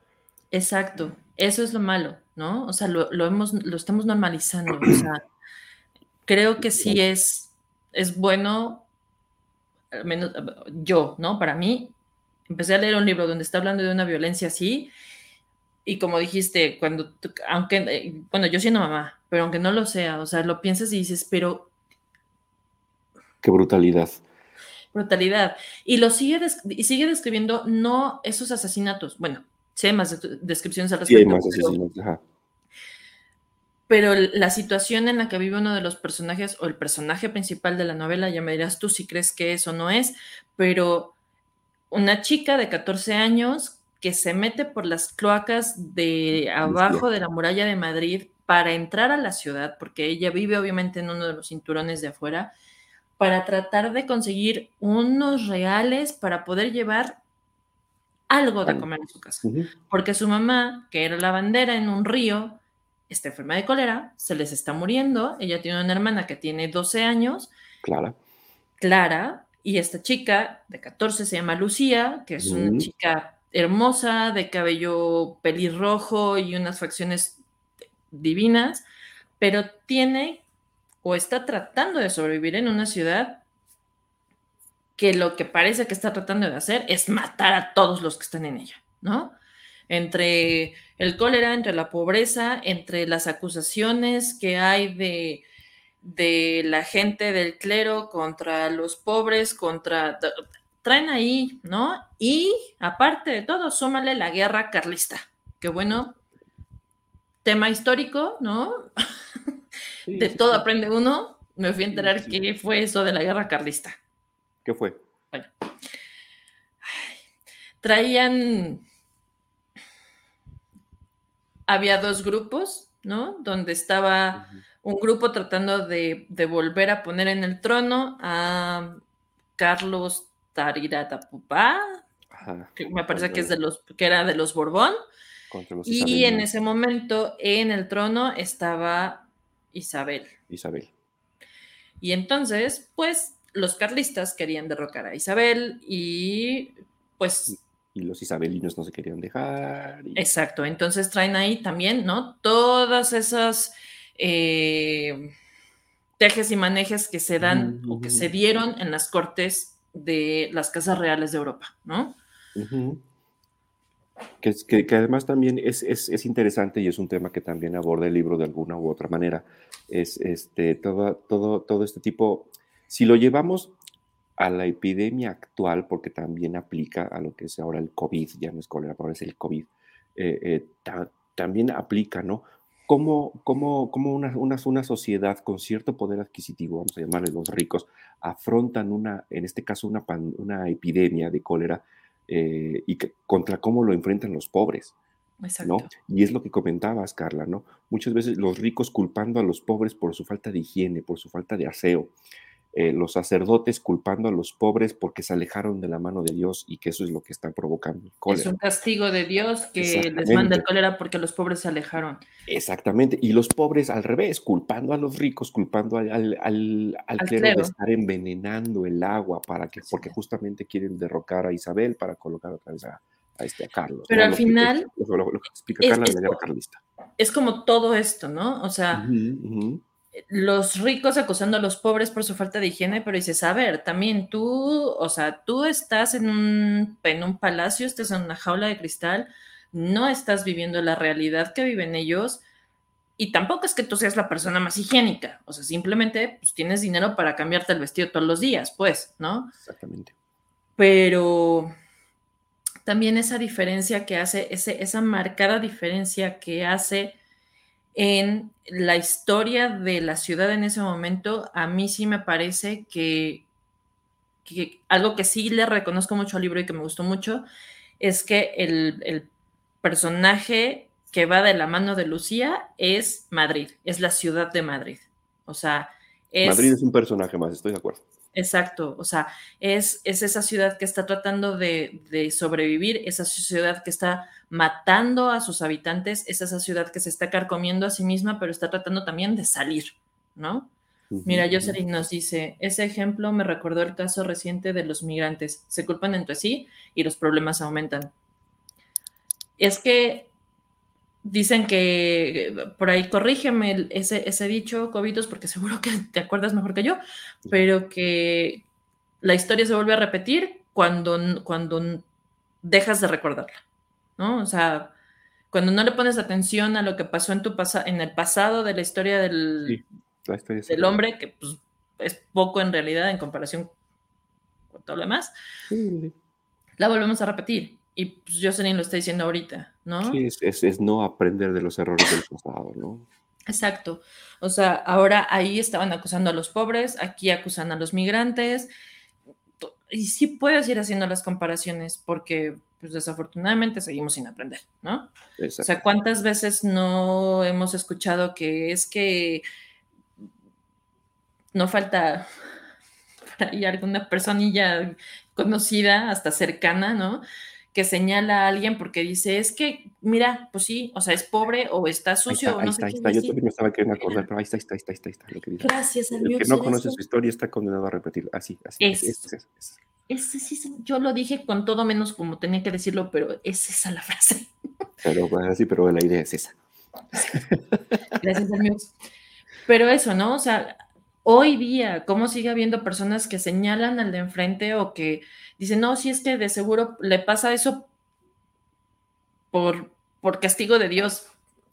Exacto. Eso es lo malo, ¿no? O sea, lo, hemos, lo estamos normalizando. O sea, creo que sí es, es bueno, al menos yo, ¿no? Para mí, empecé a leer un libro donde está hablando de una violencia así y como dijiste, cuando, aunque, eh, bueno, yo siendo mamá, pero aunque no lo sea, o sea, lo piensas y dices, pero... Qué brutalidad. Brutalidad. Y lo sigue, y sigue describiendo no esos asesinatos, bueno, sé más descripciones al respecto. Sí, más asesinatos, pero la situación en la que vive uno de los personajes o el personaje principal de la novela, ya me dirás tú si crees que eso no es, pero una chica de 14 años que se mete por las cloacas de abajo de la muralla de Madrid para entrar a la ciudad, porque ella vive obviamente en uno de los cinturones de afuera, para tratar de conseguir unos reales para poder llevar algo de comer en su casa. Porque su mamá, que era la bandera en un río, está enferma de cólera, se les está muriendo, ella tiene una hermana que tiene 12 años. Clara. Clara, y esta chica de 14 se llama Lucía, que es una chica hermosa, de cabello pelirrojo y unas facciones divinas, pero tiene o está tratando de sobrevivir en una ciudad que lo que parece que está tratando de hacer es matar a todos los que están en ella, ¿no? Entre el cólera, entre la pobreza, entre las acusaciones que hay de, de la gente del clero contra los pobres, contra... Traen ahí, ¿no? Y aparte de todo, súmale la guerra carlista, que bueno, tema histórico, ¿no? (laughs) de todo aprende uno. Me fui a enterar qué fue eso de la guerra carlista. ¿Qué fue? Bueno. traían había dos grupos, ¿no? Donde estaba un grupo tratando de, volver a poner en el trono a Carlos Tariratapupá, que me parece que es de los, que era de los Borbón. Y en ese momento en el trono estaba Isabel. Isabel. Y entonces, pues, los carlistas querían derrocar a Isabel y pues y los isabelinos no se querían dejar. Exacto, entonces traen ahí también, ¿no? Todas esas eh, tejes y manejes que se dan o que se dieron en las cortes de las casas reales de Europa, ¿no? que, que, además también es, es, interesante y es un tema que también aborda el libro de alguna u otra manera. Es este, todo, todo, todo este tipo, si lo llevamos a la epidemia actual, porque también aplica a lo que es ahora el COVID, ya no es cólera, ahora es el COVID, eh, eh, también aplica, ¿no? ¿Cómo, cómo, cómo una, una, una, sociedad con cierto poder adquisitivo, vamos a llamarle los ricos, afrontan una, en este caso, una, una epidemia de cólera eh, y contra cómo lo enfrentan los pobres? ¿no? Y es lo que comentabas, Carla, ¿no? Muchas veces los ricos culpando a los pobres por su falta de higiene, por su falta de aseo, eh, los sacerdotes culpando a los pobres porque se alejaron de la mano de Dios y que eso es lo que está provocando el cólera. Es un castigo de Dios que les manda el cólera porque los pobres se alejaron. Exactamente, y los pobres al revés, culpando a los ricos, culpando al, al, al, clero, de estar envenenando el agua para que, porque justamente quieren derrocar a Isabel para colocar otra vez a, este, a Carlos. Pero al final... Lo, que explica Carla de la guerra carlista. Es como todo esto, ¿no? O sea los ricos acusando a los pobres por su falta de higiene, pero dices, a ver, también tú, o sea, tú estás en un, en un palacio, estás en una jaula de cristal, no estás viviendo la realidad que viven ellos y tampoco es que tú seas la persona más higiénica, o sea, simplemente pues, tienes dinero para cambiarte el vestido todos los días, pues, ¿no? Exactamente. Pero también esa diferencia que hace, ese, esa marcada diferencia que hace en la historia de la ciudad en ese momento, a mí sí me parece que, algo que sí le reconozco mucho al libro y que me gustó mucho es que el, personaje que va de la mano de Lucía es Madrid, es la ciudad de Madrid. O sea, Madrid es un personaje más, estoy de acuerdo. Exacto, o sea, es, es esa ciudad que está tratando de, de, sobrevivir, esa ciudad que está matando a sus habitantes, es esa ciudad que se está carcomiendo a sí misma, pero está tratando también de salir, ¿no? Mira, Jocelyn nos dice, ese ejemplo me recordó el caso reciente de los migrantes, se culpan entre sí y los problemas aumentan. Es que Dicen que por ahí corrígeme ese, ese dicho, Cobitos, porque seguro que te acuerdas mejor que yo, pero que la historia se vuelve a repetir cuando, cuando dejas de recordarla, ¿no? O sea, cuando no le pones atención a lo que pasó en, tu en el pasado de la historia del, del hombre, que pues, es poco en realidad en comparación con todo lo demás, la volvemos a repetir. Y pues Jocelyn lo está diciendo ahorita, ¿no? Sí, es, es, no aprender de los errores del pasado, ¿no? Exacto. O sea, ahora ahí estaban acusando a los pobres, aquí acusan a los migrantes. Y sí puedes ir haciendo las comparaciones porque pues desafortunadamente seguimos sin aprender, ¿no? O sea, ¿cuántas veces no hemos escuchado que es que no falta (laughs) y alguna personilla conocida, hasta cercana, ¿no? Que señala a alguien porque dice, es que, mira, pues sí, o sea, es pobre o está sucio. Ahí está, ahí está, yo también me estaba queriendo acordar, pero ahí está, ahí está, ahí está, ahí está, lo que dice. Gracias, El que no conoce su historia está condenado a repetir. Así, así. Es, es, es, sí, yo lo dije con todo menos como tenía que decirlo, pero es esa la frase. Pero, sí, pero la idea es esa. Gracias, amigos. Pero eso, ¿no? O sea, hoy día, ¿cómo sigue habiendo personas que señalan al de enfrente o que dicen, no, si es que de seguro le pasa eso por, por castigo de Dios?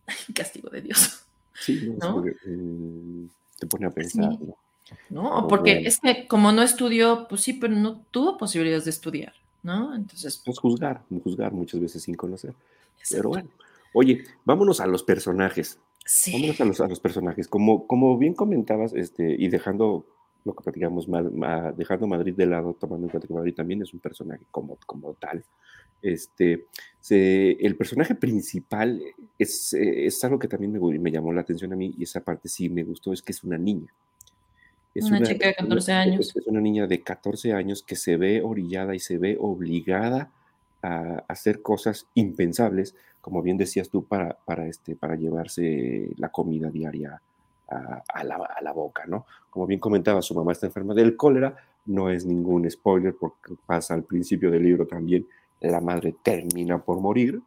(laughs) castigo de Dios. Sí, ¿no? Eh, te pone a pensar, ¿no? ¿no? Porque es que como no estudió, pues sí, pero no tuvo posibilidades de estudiar, ¿no? Entonces. Pues juzgar, juzgar muchas veces sin conocer. Pero bueno. Oye, vámonos a los personajes. Vámonos a los, a los personajes. Como, como bien comentabas, este, y dejando lo que platicamos, dejando Madrid de lado, tomando en cuenta que Madrid también es un personaje como, como tal. Este, el personaje principal es, es algo que también me, me, llamó la atención a mí y esa parte sí me gustó, es que es una niña. Es una, chica de 14 años. Es una niña de 14 años que se ve orillada y se ve obligada a hacer cosas impensables, como bien decías tú, para, para, este, para llevarse la comida diaria a, la, a, la, boca, ¿no? Como bien comentaba, su mamá está enferma del cólera, no es ningún spoiler porque pasa al principio del libro también, la madre termina por morir.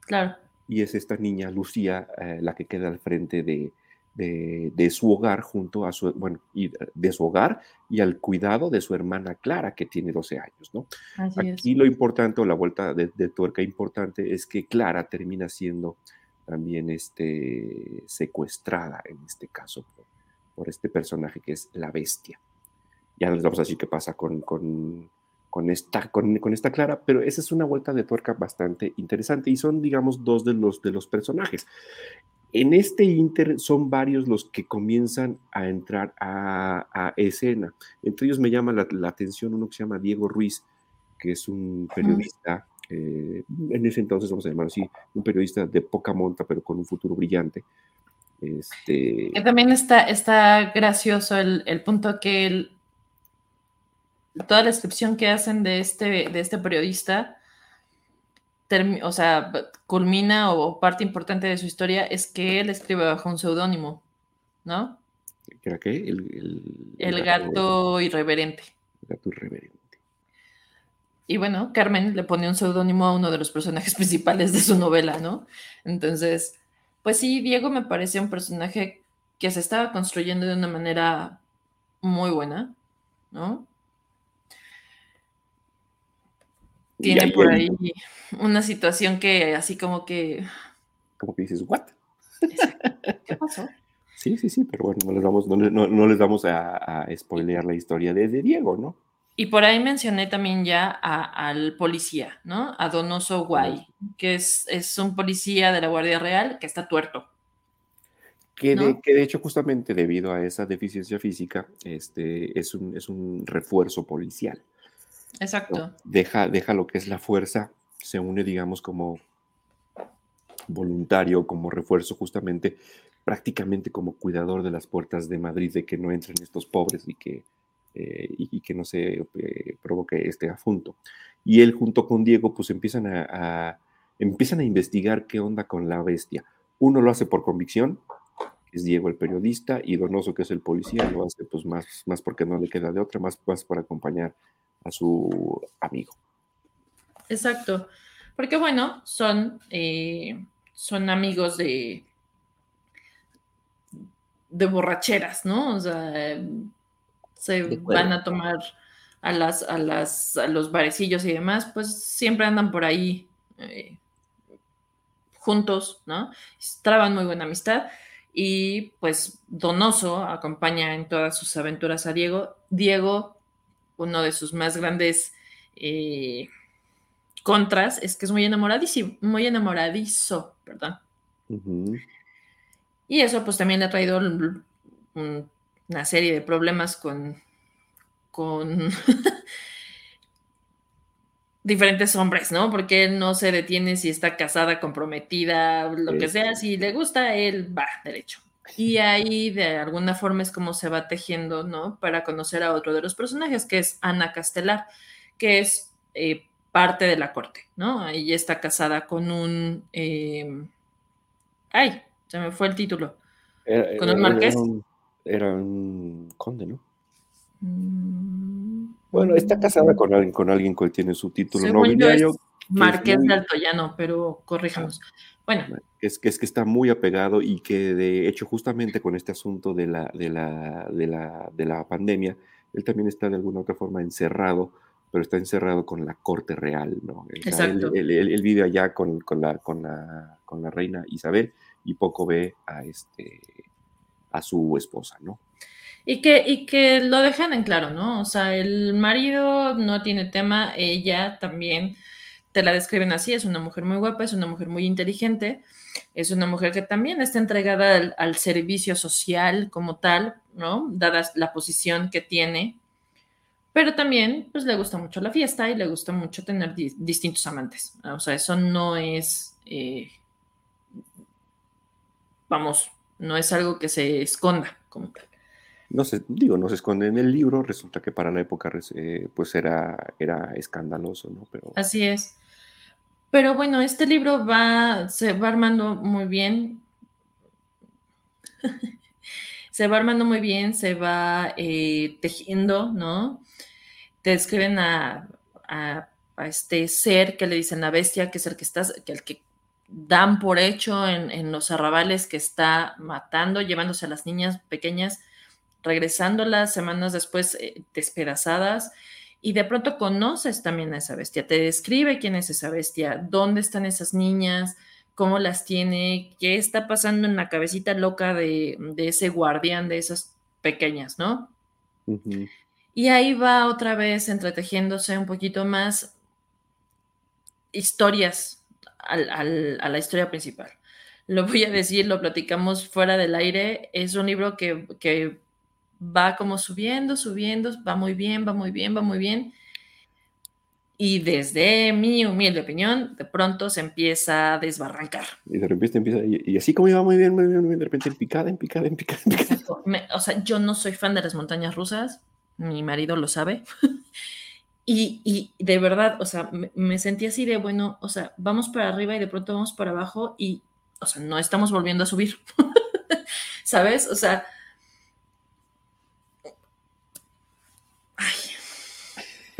Claro. Y es esta niña, Lucía, eh, la que queda al frente de, de, su hogar junto a su, bueno, y de su hogar y al cuidado de su hermana Clara, que tiene 12 años, ¿no? Aquí lo importante, o la vuelta de, tuerca importante, es que Clara termina siendo también este, secuestrada, en este caso, por, este personaje que es la bestia. Ya les vamos a decir qué pasa con, con, con esta, con, con, esta Clara, pero esa es una vuelta de tuerca bastante interesante y son, digamos, dos de los, de los personajes. En este inter son varios los que comienzan a entrar a, escena. Entre ellos me llama la, atención uno que se llama Diego Ruiz, que es un periodista, eh, en ese entonces vamos a llamarlo así, un periodista de poca monta, pero con un futuro brillante. Este... Que también está, está gracioso el, el punto que toda la descripción que hacen de este, de este periodista o sea, culmina o parte importante de su historia es que él escribe bajo un seudónimo, ¿no? ¿Era qué? El, gato, irreverente. El gato irreverente. Y bueno, Carmen le pone un seudónimo a uno de los personajes (laughs) principales de su novela, ¿no? Entonces, pues sí, Diego me parece un personaje que se estaba construyendo de una manera muy buena, ¿no? Tiene por ahí una situación que así como que... Como que dices, ¿what? ¿Qué pasó? Sí, sí, sí, pero bueno, no les vamos, no, les vamos a, a, spoilear la historia de, Diego, ¿no? Y por ahí mencioné también ya al policía, ¿no? A Donoso Guay, que es, es, un policía de la Guardia Real que está tuerto. Que, de, que de hecho, justamente debido a esa deficiencia física, este, es, un, es un refuerzo policial. Exacto. Deja, deja lo que es la fuerza, se une, digamos, como voluntario, como refuerzo justamente, prácticamente como cuidador de las puertas de Madrid, de que no entren estos pobres y que, eh, y, que no se eh, provoque este asunto. Y él junto con Diego, pues empiezan a, empiezan a investigar qué onda con la bestia. Uno lo hace por convicción, es Diego el periodista, y Donoso, que es el policía, lo hace pues más, más porque no le queda de otra, más, más para acompañar a su amigo. Exacto, porque bueno, son, eh, son amigos de, de borracheras, ¿no? O sea, se van a tomar a las, a las, a los barecillos y demás, pues siempre andan por ahí eh, juntos, ¿no? Traban muy buena amistad. Y pues Donoso acompaña en todas sus aventuras a Diego. Diego uno de sus más grandes eh, contras es que es muy enamoradísimo, muy enamoradizo, perdón. Y eso pues también le ha traído una serie de problemas con, con (laughs) diferentes hombres, ¿no? Porque él no se detiene si está casada, comprometida, lo que sea, si le gusta, él va derecho. Y ahí de alguna forma es como se va tejiendo, ¿no? Para conocer a otro de los personajes, que es Ana Castelar, que es eh, parte de la corte, ¿no? Ella está casada con un... Eh, ay, se me fue el título. con un marqués. Era un, conde, ¿no? Mm, bueno, está casada con alguien, con alguien que tiene su título nobiliario. Marqués de Altoyano, pero corríjanos. Bueno. Es que, es que está muy apegado y que de hecho justamente con este asunto de la, de la, de la, de la pandemia, él también está de alguna otra forma encerrado, pero está encerrado con la corte real, ¿no? Exacto. Él, vive allá con, con, la, con, la, con la reina Isabel y poco ve a, este, a su esposa, ¿no? Y que, y que lo dejan en claro, ¿no? O sea, el marido no tiene tema, ella también te la describen así, es una mujer muy guapa, es una mujer muy inteligente, es una mujer que también está entregada al, servicio social como tal, ¿no? Dada la posición que tiene, pero también pues le gusta mucho la fiesta y le gusta mucho tener distintos amantes, o sea, eso no es, eh, vamos, no es algo que se esconda como tal no se, digo, no se esconde en el libro, resulta que para la época eh, pues era, era escandaloso, ¿no? Pero... Así es. Pero bueno, este libro va, se va armando muy bien. (laughs) se va armando muy bien, se va eh, tejiendo, ¿no? Te describen a, a, este ser que le dicen la bestia, que es el que estás, que el que dan por hecho en, en los arrabales que está matando, llevándose a las niñas pequeñas regresándolas semanas después eh, despedazadas y de pronto conoces también a esa bestia, te describe quién es esa bestia, dónde están esas niñas, cómo las tiene, qué está pasando en la cabecita loca de, ese guardián de esas pequeñas, ¿no? Y ahí va otra vez entretejiéndose un poquito más historias a la historia principal. Lo voy a decir, lo platicamos fuera del aire, es un libro que, que va como subiendo, subiendo, va muy bien, va muy bien, va muy bien. Y desde mi humilde opinión, de pronto se empieza a desbarrancar. Y de repente empieza, y, así como iba muy bien, muy bien, muy bien, de repente en picada, en picada, en picada. o sea, yo no soy fan de las montañas rusas, mi marido lo sabe. (laughs) y, de verdad, o sea, me, sentí así de, bueno, o sea, vamos para arriba y de pronto vamos para abajo y, o sea, no estamos volviendo a subir. (laughs) ¿Sabes? O sea,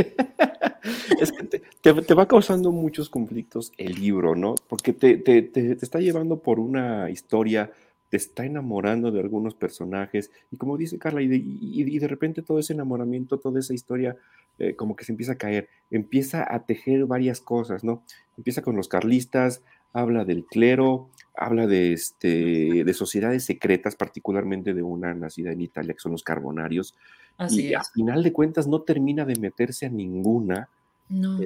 (laughs) es que te, va causando muchos conflictos el libro, ¿no? Porque te, te, está llevando por una historia, te está enamorando de algunos personajes, y como dice Carla, y de, y, de repente todo ese enamoramiento, toda esa historia, eh, como que se empieza a caer, empieza a tejer varias cosas, ¿no? Empieza con los carlistas, habla del clero, habla de, este, de sociedades secretas, particularmente de una nacida en Italia, que son los carbonarios, y al final de cuentas no termina de meterse a ninguna.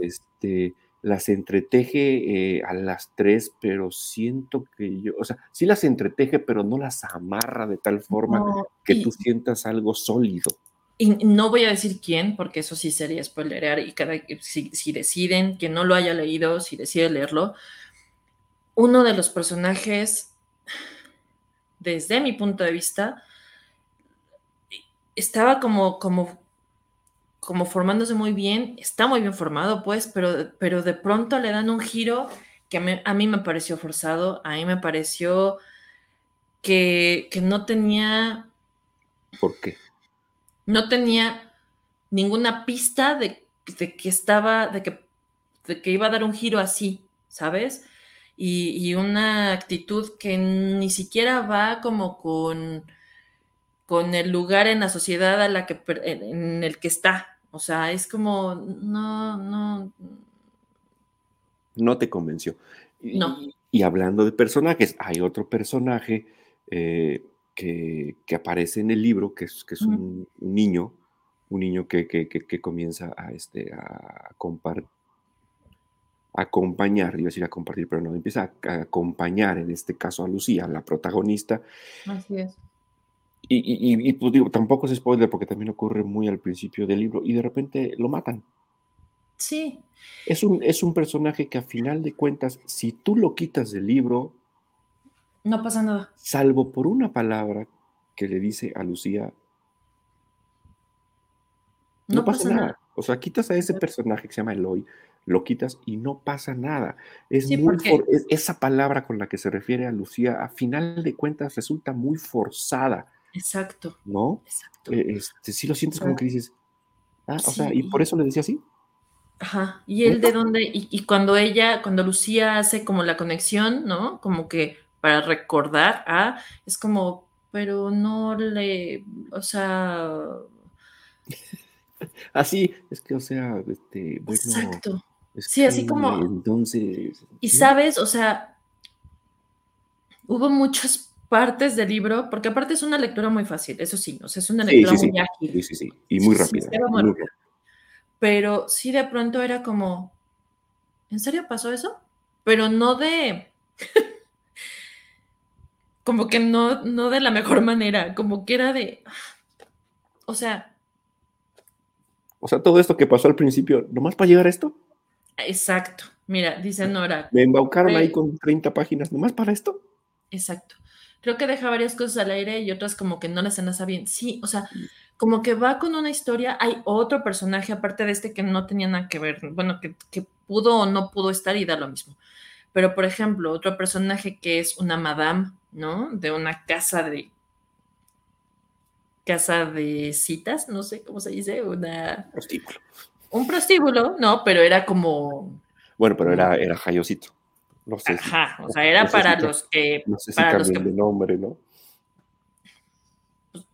Este, las entreteje eh, a las tres, pero siento que yo, o sea, sí las entreteje, pero no las amarra de tal forma que tú sientas algo sólido. Y no voy a decir quién, porque eso sí sería spoilerear, y cada, si, si deciden que no lo haya leído, si decide leerlo, uno de los personajes, desde mi punto de vista, estaba como, como, como formándose muy bien, está muy bien formado, pues, pero, pero de pronto le dan un giro que a mí, me pareció forzado, a mí me pareció que, no tenía... ¿Por qué? No tenía ninguna pista de, que estaba, de que, de que iba a dar un giro así, ¿sabes? Y, y, una actitud que ni siquiera va como con con el lugar en la sociedad a la que, en el que está. O sea, es como, no, no. No te convenció. No. Y, hablando de personajes, hay otro personaje eh, que, aparece en el libro, que es, que es un, niño, un niño que, que, comienza a, este, a compartir acompañar, iba a decir a compartir, pero no, empieza a, acompañar en este caso a Lucía, la protagonista. Así es. Y, pues digo, tampoco es spoiler porque también ocurre muy al principio del libro y de repente lo matan. Sí. Es un, es un personaje que a final de cuentas, si tú lo quitas del libro... No pasa nada. Salvo por una palabra que le dice a Lucía, no, pasa, nada. O sea, quitas a ese personaje que se llama Eloy, lo quitas y no pasa nada. Es muy esa palabra con la que se refiere a Lucía, a final de cuentas, resulta muy forzada. Exacto. ¿No? Exacto. Eh, este, sí lo sientes como que dices, ah, o sea, y por eso le decía así. Ajá, y él de dónde, y, y, cuando ella, cuando Lucía hace como la conexión, ¿no? Como que para recordar, ah, es como, pero no le, o sea... (laughs) Así, es que, o sea, este, bueno... Exacto. sí, así como... Entonces... Y sabes, o sea, hubo muchas partes del libro, porque aparte es una lectura muy fácil, eso sí, o sea, es una lectura muy ágil. Sí, sí, sí, y muy rápida. Pero sí de pronto era como, ¿en serio pasó eso? Pero no de... (laughs) como que no, no de la mejor manera, como que era de... O sea... O sea, todo esto que pasó al principio, ¿nomás para llegar a esto? Exacto. Mira, dice Nora. Me embaucaron ahí con 30 páginas, ¿nomás para esto? Exacto creo que deja varias cosas al aire y otras como que no las enlaza bien. Sí, o sea, como que va con una historia, hay otro personaje aparte de este que no tenía nada que ver, bueno, que, pudo o no pudo estar y da lo mismo. Pero, por ejemplo, otro personaje que es una madame, ¿no? De una casa de... Casa de citas, no sé cómo se dice, una... Prostíbulo. Un prostíbulo, no, pero era como... Bueno, pero era, era Jayosito. No sé. Ajá, o sea, era para los que. No sé si para los que, de nombre, ¿no? Pues,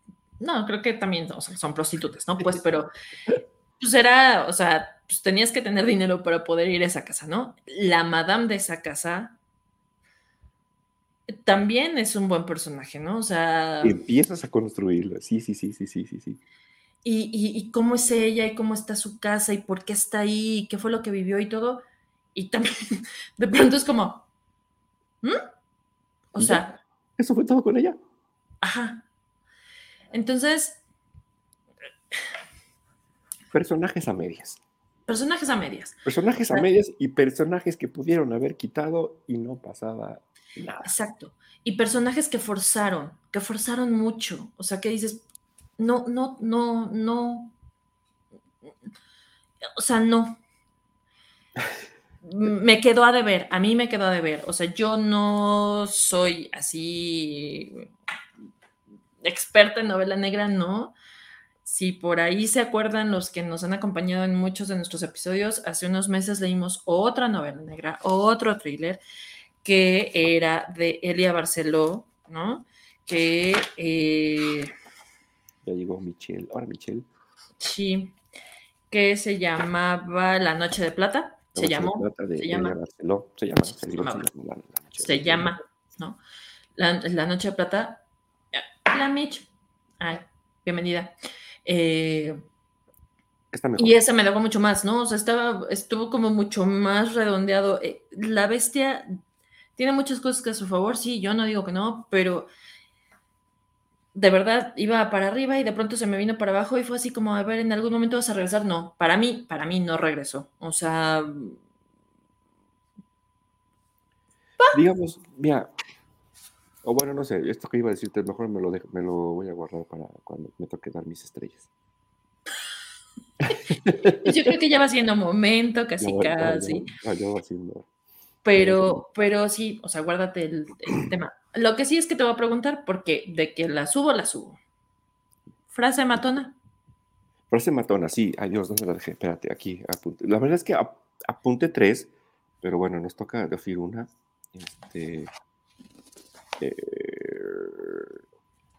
no, creo que también, o sea, son prostitutas, ¿no? Pues, pero, pues era, o sea, pues tenías que tener dinero para poder ir a esa casa, ¿no? La madame de esa casa también es un buen personaje, ¿no? O sea. Empiezas a construirlo, sí, sí, sí, sí, sí, sí, sí. Y, y, y, cómo es ella y cómo está su casa y por qué está ahí y qué fue lo que vivió y todo y también (laughs) de pronto es como, ¿Mm? O sea... Eso fue todo con ella. Ajá. Entonces... Personajes a medias. Personajes a medias. Personajes a medias y personajes que pudieron haber quitado y no pasaba nada. Exacto. Y personajes que forzaron, que forzaron mucho. O sea, que dices, no, no, no, no. O sea, no (laughs) me quedó a deber, a mí me quedó a deber. O sea, yo no soy así experta en novela negra, no. Si por ahí se acuerdan los que nos han acompañado en muchos de nuestros episodios, hace unos meses leímos otra novela negra, otro thriller, que era de Elia Barceló, ¿no? Que... Eh, ya llegó Michelle. Ahora Michelle. Sí, que se llamaba La Noche de Plata se llamó, se, llama, se llama, se llama, ¿no? La, Noche de Plata, la Mitch, ay, bienvenida. Eh, y ese me dejó mucho más, ¿no? O sea, estaba, estuvo como mucho más redondeado. Eh, la bestia tiene muchas cosas que a su favor, sí, yo no digo que no, pero de verdad iba para arriba y de pronto se me vino para abajo y fue así como, a ver, en algún momento vas a regresar. No, para mí, para mí no regresó. O sea... Digamos, mira, o bueno, no sé, esto que iba a decirte, mejor me lo, me lo voy a guardar para cuando me toque dar mis estrellas. (laughs) Yo creo que ya va siendo momento, casi, casi. Pero, pero sí, o sea, guárdate el tema. Lo que sí es que te voy a preguntar, porque de que la subo, la subo. Frase matona. Frase matona, sí. Ay Dios, ¿dónde la dejé? Espérate, aquí apunte. La verdad es que apunte tres, pero bueno, nos toca decir una. Este, eh,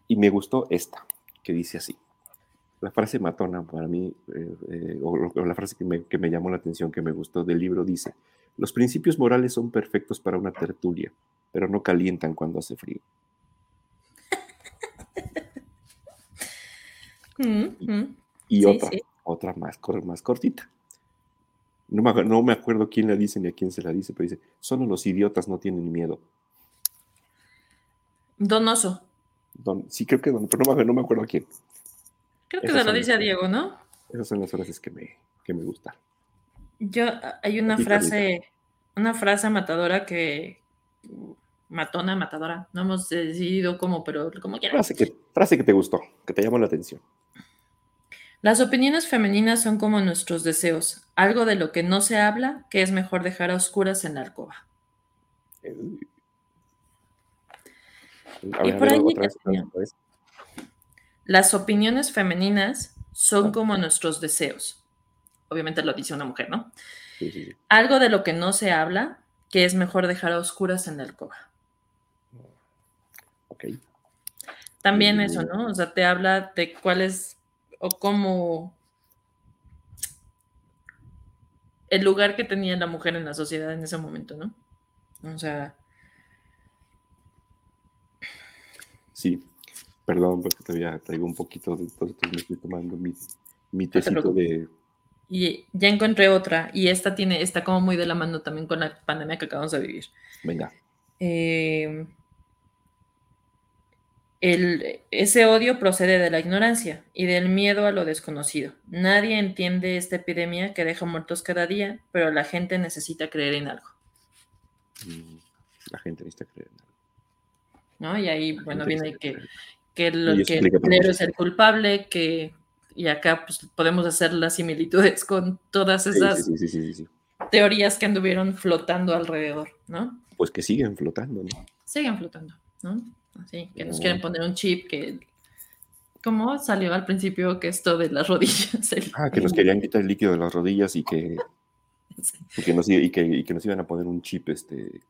y me gustó esta, que dice así. La frase matona para mí, eh, eh, o, la frase que me, que me llamó la atención, que me gustó del libro, dice, los principios morales son perfectos para una tertulia pero no calientan cuando hace frío. (laughs) Mm, mm. Y otra, otra más, más cortita. no me, no me acuerdo quién la dice ni a quién se la dice, pero dice, solo los idiotas no tienen miedo. Donoso. Don, sí, creo que don, pero no me, no me acuerdo a quién. Creo que se lo dice a Diego, ¿no? Esas son las frases que me, que me gustan. Yo, hay una frase, una frase matadora que, matona, matadora, no hemos decidido cómo, pero como quieras. Frase que, frase que te gustó, que te llamó la atención. Las opiniones femeninas son como nuestros deseos, algo de lo que no se habla que es mejor dejar a oscuras en la alcoba. y por ahí Las opiniones femeninas son ah. como nuestros deseos. Obviamente lo dice una mujer, ¿no? Algo de lo que no se habla que es mejor dejar a oscuras en la alcoba. Ok. También eso, ¿no? O sea, te habla de cuál es o cómo el lugar que tenía la mujer en la sociedad en ese momento, ¿no? O sea. Sí, perdón, porque todavía traigo un poquito de todo esto, me estoy tomando mi, mi tecito de. Y ya encontré otra, y esta tiene, está como muy de la mano también con la pandemia que acabamos de vivir. Venga. Eh, ese odio procede de la ignorancia y del miedo a lo desconocido. Nadie entiende esta epidemia que deja muertos cada día, pero la gente necesita creer en algo. Mm, la gente necesita creer en algo. ¿No? Y ahí, bueno, viene que, que, lo, que el es el culpable, que, y acá pues, podemos hacer las similitudes con todas esas teorías que anduvieron flotando alrededor, ¿no? Pues que siguen flotando, ¿no? Siguen flotando, ¿no? Así, que nos quieren poner un chip que ¿Cómo salió al principio que esto de las (laughs) rodillas? ah, que nos querían quitar el líquido de las rodillas y que, (laughs) que, nos, y que, nos, iban a poner un chip este,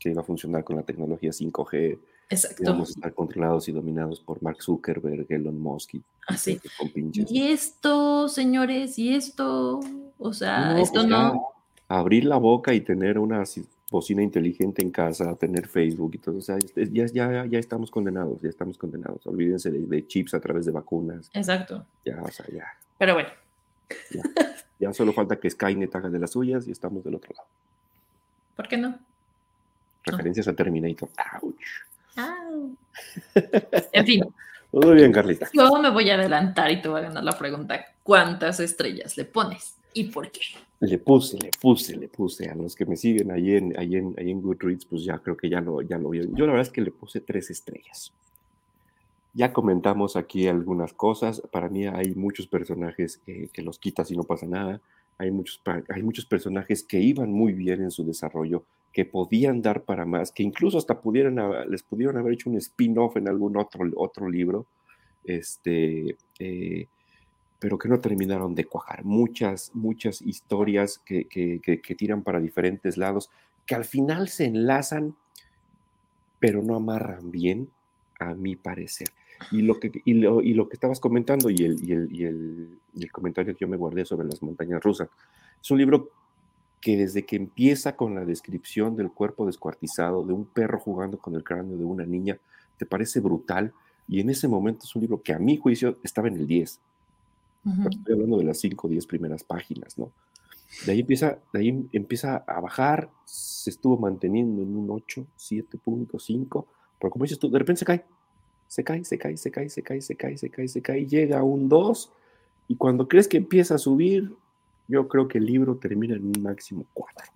que iba a funcionar con la tecnología 5G. Exacto. A estar controlados y dominados por Mark Zuckerberg, Elon Musk. Y, Así. Y esto, señores, y esto, o sea, esto pues no. Abrir la boca y tener una bocina inteligente en casa, tener Facebook y todo. O sea, ya, ya, ya estamos condenados, ya estamos condenados. Olvídense de, chips a través de vacunas. Exacto. Ya, o sea, ya. Pero bueno. Ya, solo falta que Skynet haga de las suyas y estamos del otro lado. ¿Por qué no? Referencias a Terminator. ¡Auch! (laughs) En fin. Muy bien, Carlita. Yo me voy a adelantar y te voy a ganar la pregunta. ¿Cuántas estrellas le pones y por qué? Le puse, le puse, le puse. A los que me siguen ahí en, ahí en, ahí en Goodreads, pues ya creo que ya lo, ya lo vieron. Yo la verdad es que le puse tres estrellas. Ya comentamos aquí algunas cosas. Para mí hay muchos personajes que, los quitas y no pasa nada. Hay muchos, hay muchos personajes que iban muy bien en su desarrollo, que podían dar para más, que incluso hasta pudieran, les pudieron haber hecho un spin-off en algún otro, otro libro. Este, eh, pero que no terminaron de cuajar. Muchas, muchas historias que, tiran para diferentes lados, que al final se enlazan, pero no amarran bien, a mi parecer. Y lo que, y lo, que estabas comentando y el, y, el, y, el, comentario que yo me guardé sobre las montañas rusas, es un libro que desde que empieza con la descripción del cuerpo descuartizado, de un perro jugando con el cráneo de una niña, te parece brutal. Y en ese momento es un libro que a mi juicio estaba en el 10 Estoy hablando de las 5 o 10 primeras páginas, ¿no? De ahí, empieza, de ahí empieza a bajar, se estuvo manteniendo en un 8, 7.5, pero como dices tú, de repente se cae, se cae, se cae, se cae, se cae, se cae, se cae, se cae, llega a un 2, y cuando crees que empieza a subir, yo creo que el libro termina en un máximo 4.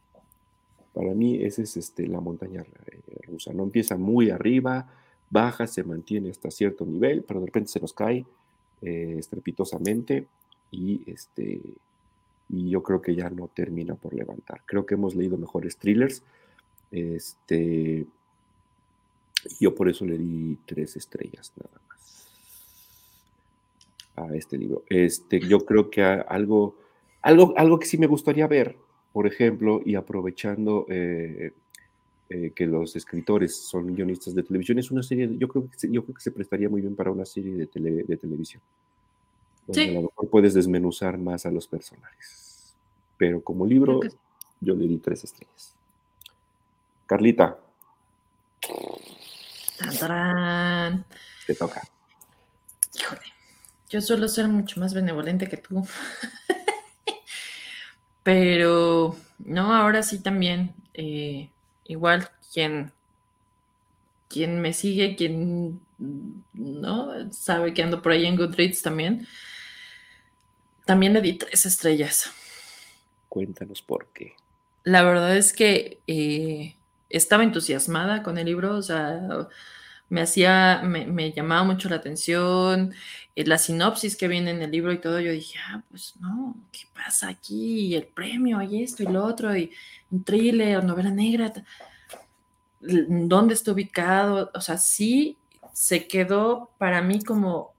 Para mí esa es este, la montaña eh, rusa, no empieza muy arriba, baja, se mantiene hasta cierto nivel, pero de repente se nos cae eh, estrepitosamente y, este, y yo creo que ya no termina por levantar. Creo que hemos leído mejores thrillers. Este, yo por eso le di tres estrellas nada más a este libro. Este, yo creo que algo, algo, algo que sí me gustaría ver, por ejemplo, y aprovechando eh, eh, que los escritores son guionistas de televisión, es una serie, yo creo que, yo creo que se prestaría muy bien para una serie de, de televisión. Donde a lo mejor puedes desmenuzar más a los personajes. Pero como libro, yo le di tres estrellas. Carlita. Te toca. Híjole, yo suelo ser mucho más benevolente que tú. (laughs) Pero, no, ahora sí también, eh, igual quien, quien me sigue, quien no sabe que ando por ahí en Goodreads también, también le di tres estrellas. Cuéntanos por qué. La verdad es que eh, estaba entusiasmada con el libro, o sea, me hacía, me, llamaba mucho la atención, eh, la sinopsis que viene en el libro y todo, yo dije, ah, pues no, ¿qué pasa aquí? el premio, y esto y lo otro, y un thriller, novela negra, ¿dónde está ubicado? O sea, sí se quedó para mí como,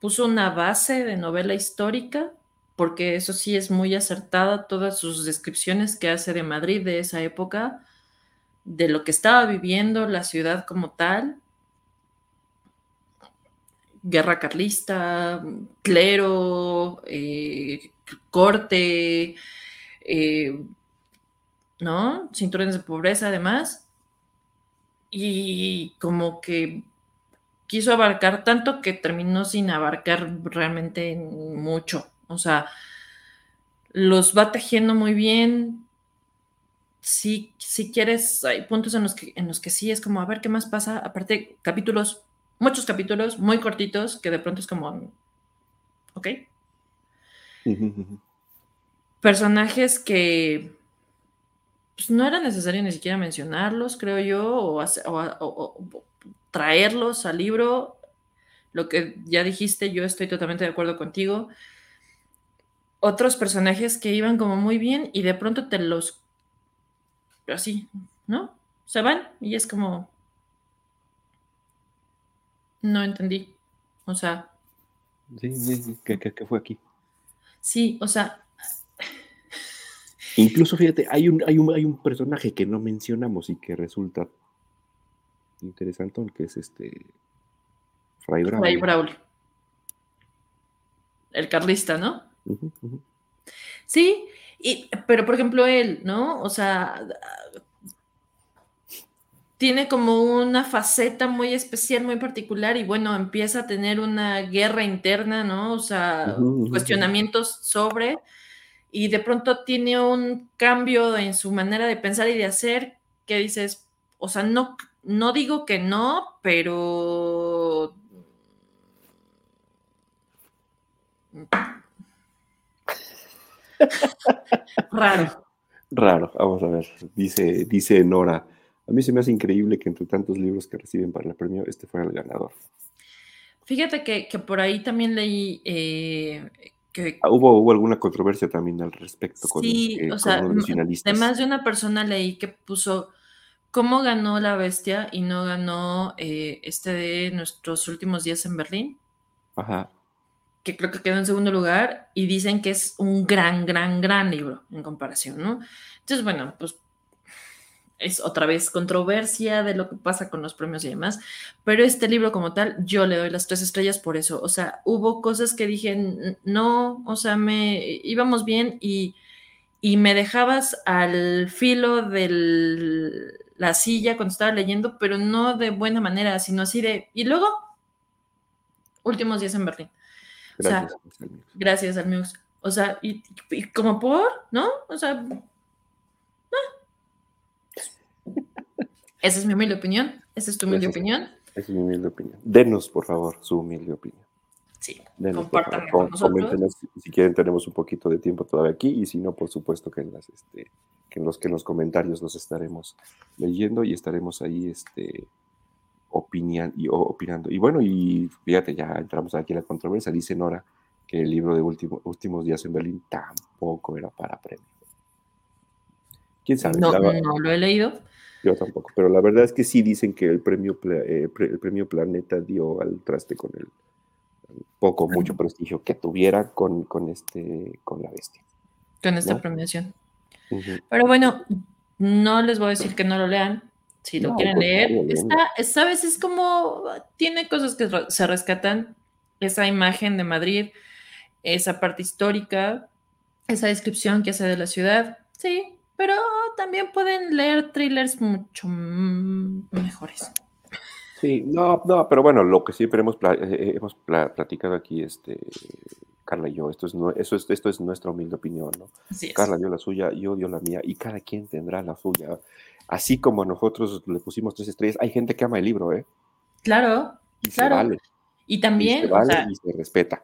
puso una base de novela histórica, porque eso sí es muy acertada, todas sus descripciones que hace de Madrid de esa época, de lo que estaba viviendo la ciudad como tal, guerra carlista, clero, eh, corte, eh, ¿no? Cinturones de pobreza además. Y como que quiso abarcar tanto que terminó sin abarcar realmente mucho. O sea, los va tejiendo muy bien, si, si quieres, hay puntos en los, que, en los que sí es como, a ver qué más pasa. Aparte, capítulos, muchos capítulos muy cortitos que de pronto es como, ok. Personajes que pues, no era necesario ni siquiera mencionarlos, creo yo, o, traerlos al libro. Lo que ya dijiste, yo estoy totalmente de acuerdo contigo. Otros personajes que iban como muy bien y de pronto te los así, ¿no? Se van y es como, no entendí. O sea. Sí, sí, ¿qué, fue aquí? Sí, o sea. (laughs) Incluso fíjate, hay un, hay, un, hay un personaje que no mencionamos y que resulta interesante, que es este Fray Braulio. Fray Braulio. El carlista, ¿no? Sí, y, pero por ejemplo él, ¿no? O sea, tiene como una faceta muy especial, muy particular y bueno, empieza a tener una guerra interna, ¿no? O sea, cuestionamientos sobre y de pronto tiene un cambio en su manera de pensar y de hacer que dices, o sea, no, no digo que no, pero (laughs) Raro. Raro, vamos a ver. Dice, dice Nora. A mí se me hace increíble que entre tantos libros que reciben para el premio, este fuera el ganador. Fíjate que, por ahí también leí eh, que... Ah, hubo, hubo alguna controversia también al respecto con, sí, o sea, De más de una persona leí que puso cómo ganó la bestia y no ganó eh, este de nuestros últimos días en Berlín. Ajá que creo que quedó en segundo lugar, y dicen que es un gran, gran, gran libro en comparación, ¿no? Entonces, bueno, pues es otra vez controversia de lo que pasa con los premios y demás, pero este libro como tal, yo le doy las tres estrellas por eso, o sea, hubo cosas que dije, no, o sea, me íbamos bien y, y me dejabas al filo de la silla cuando estaba leyendo, pero no de buena manera, sino así de, y luego, últimos días en Berlín. Gracias, o sea, gracias amigos. O sea, y, como por, ¿no? O sea, ah. esa es mi humilde opinión. Esa es tu humilde opinión. Esa es mi humilde opinión. Denos, por favor, su humilde opinión. Sí, compartan con nosotros. si quieren, tenemos un poquito de tiempo todavía aquí y si no, por supuesto que en, las, este, que en, los, que en los comentarios los estaremos leyendo y estaremos ahí este, opinión y, opinando. Y bueno, y fíjate, ya entramos aquí en la controversia. Dice Nora que el libro de Últimos Días en Berlín tampoco era para premio. ¿Quién sabe? No, no lo he leído. Yo tampoco, pero la verdad es que sí dicen que el premio, eh, el premio Planeta dio al traste con el poco, mucho prestigio que tuviera con, con, este, con la bestia. Con esta premiación. Pero bueno, no les voy a decir que no lo lean, si lo quieren leer. Está, sabes, es como, tiene cosas que se rescatan, esa imagen de Madrid, esa parte histórica, esa descripción que hace de la ciudad, sí, pero también pueden leer thrillers mucho mejores. Sí, no, no, pero bueno, lo que siempre hemos, eh, hemos platicado aquí, este, Carla y yo. Esto es, eso es, esto es nuestra humilde opinión, ¿no? Carla dio la suya, yo dio la mía, y cada quien tendrá la suya. Así como nosotros le pusimos tres estrellas, hay gente que ama el libro, ¿eh? Claro, y claro. Se vale. Y también, y se, vale y se respeta.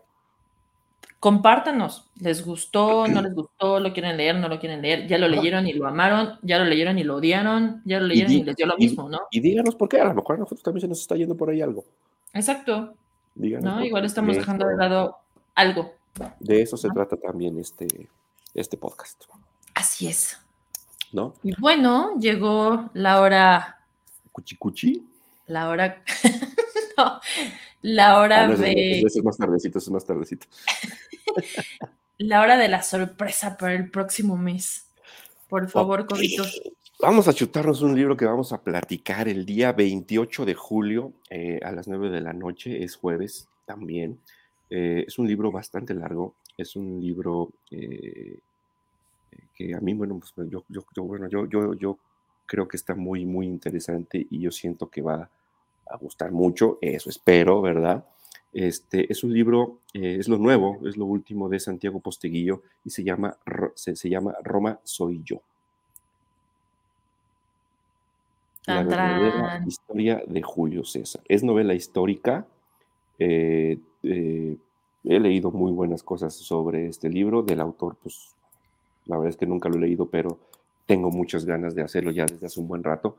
Compártanos, ¿les gustó, no les gustó, lo quieren leer, no lo quieren leer? ¿Ya lo leyeron y lo amaron? ¿Ya lo leyeron y lo odiaron? ¿Ya lo leyeron y, les dio lo mismo, no? Y díganos por qué, a lo mejor a nosotros también se nos está yendo por ahí algo. Exacto. ¿no? Igual estamos dejando de lado algo. De eso se trata también este, este podcast. Así es. ¿No? Y bueno, llegó la hora. ¿Cuchicuchi? La hora. (laughs) no, la hora ah, de. Eso es más tardecito, eso es más tardecito. la hora de la sorpresa para el próximo mes. Por favor, Cobitos. Vamos a chutarnos un libro que vamos a platicar el día 28 de julio eh, a las 9 de la noche, es jueves también. Eh, es un libro bastante largo, es un libro eh, que a mí, bueno, pues yo, yo, bueno yo, yo, yo creo que está muy, muy interesante y yo siento que va a gustar mucho, eso espero, ¿verdad? Este, es un libro, eh, es lo nuevo, es lo último de Santiago Posteguillo y se llama, se, se llama Roma Soy Yo. La verdadera historia de Julio César. Es novela histórica. Eh, eh, he leído muy buenas cosas sobre este libro. Del autor, pues la verdad es que nunca lo he leído, pero tengo muchas ganas de hacerlo ya desde hace un buen rato.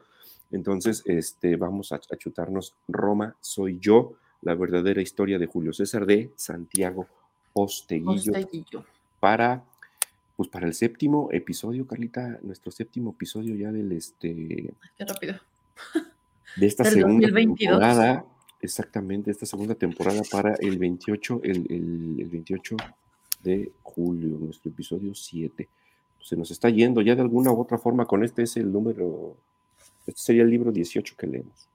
Entonces, este, vamos a, a chutarnos Roma Soy Yo la verdadera historia de Julio César de Santiago Posteguillo, para pues para el séptimo episodio, Carlita, nuestro séptimo episodio ya del este qué rápido. De esta segunda temporada, exactamente, esta segunda temporada para el 28 el, el, 28 de julio, nuestro episodio 7. Se nos está yendo ya de alguna u otra forma con este es el número este sería el libro 18 que leemos.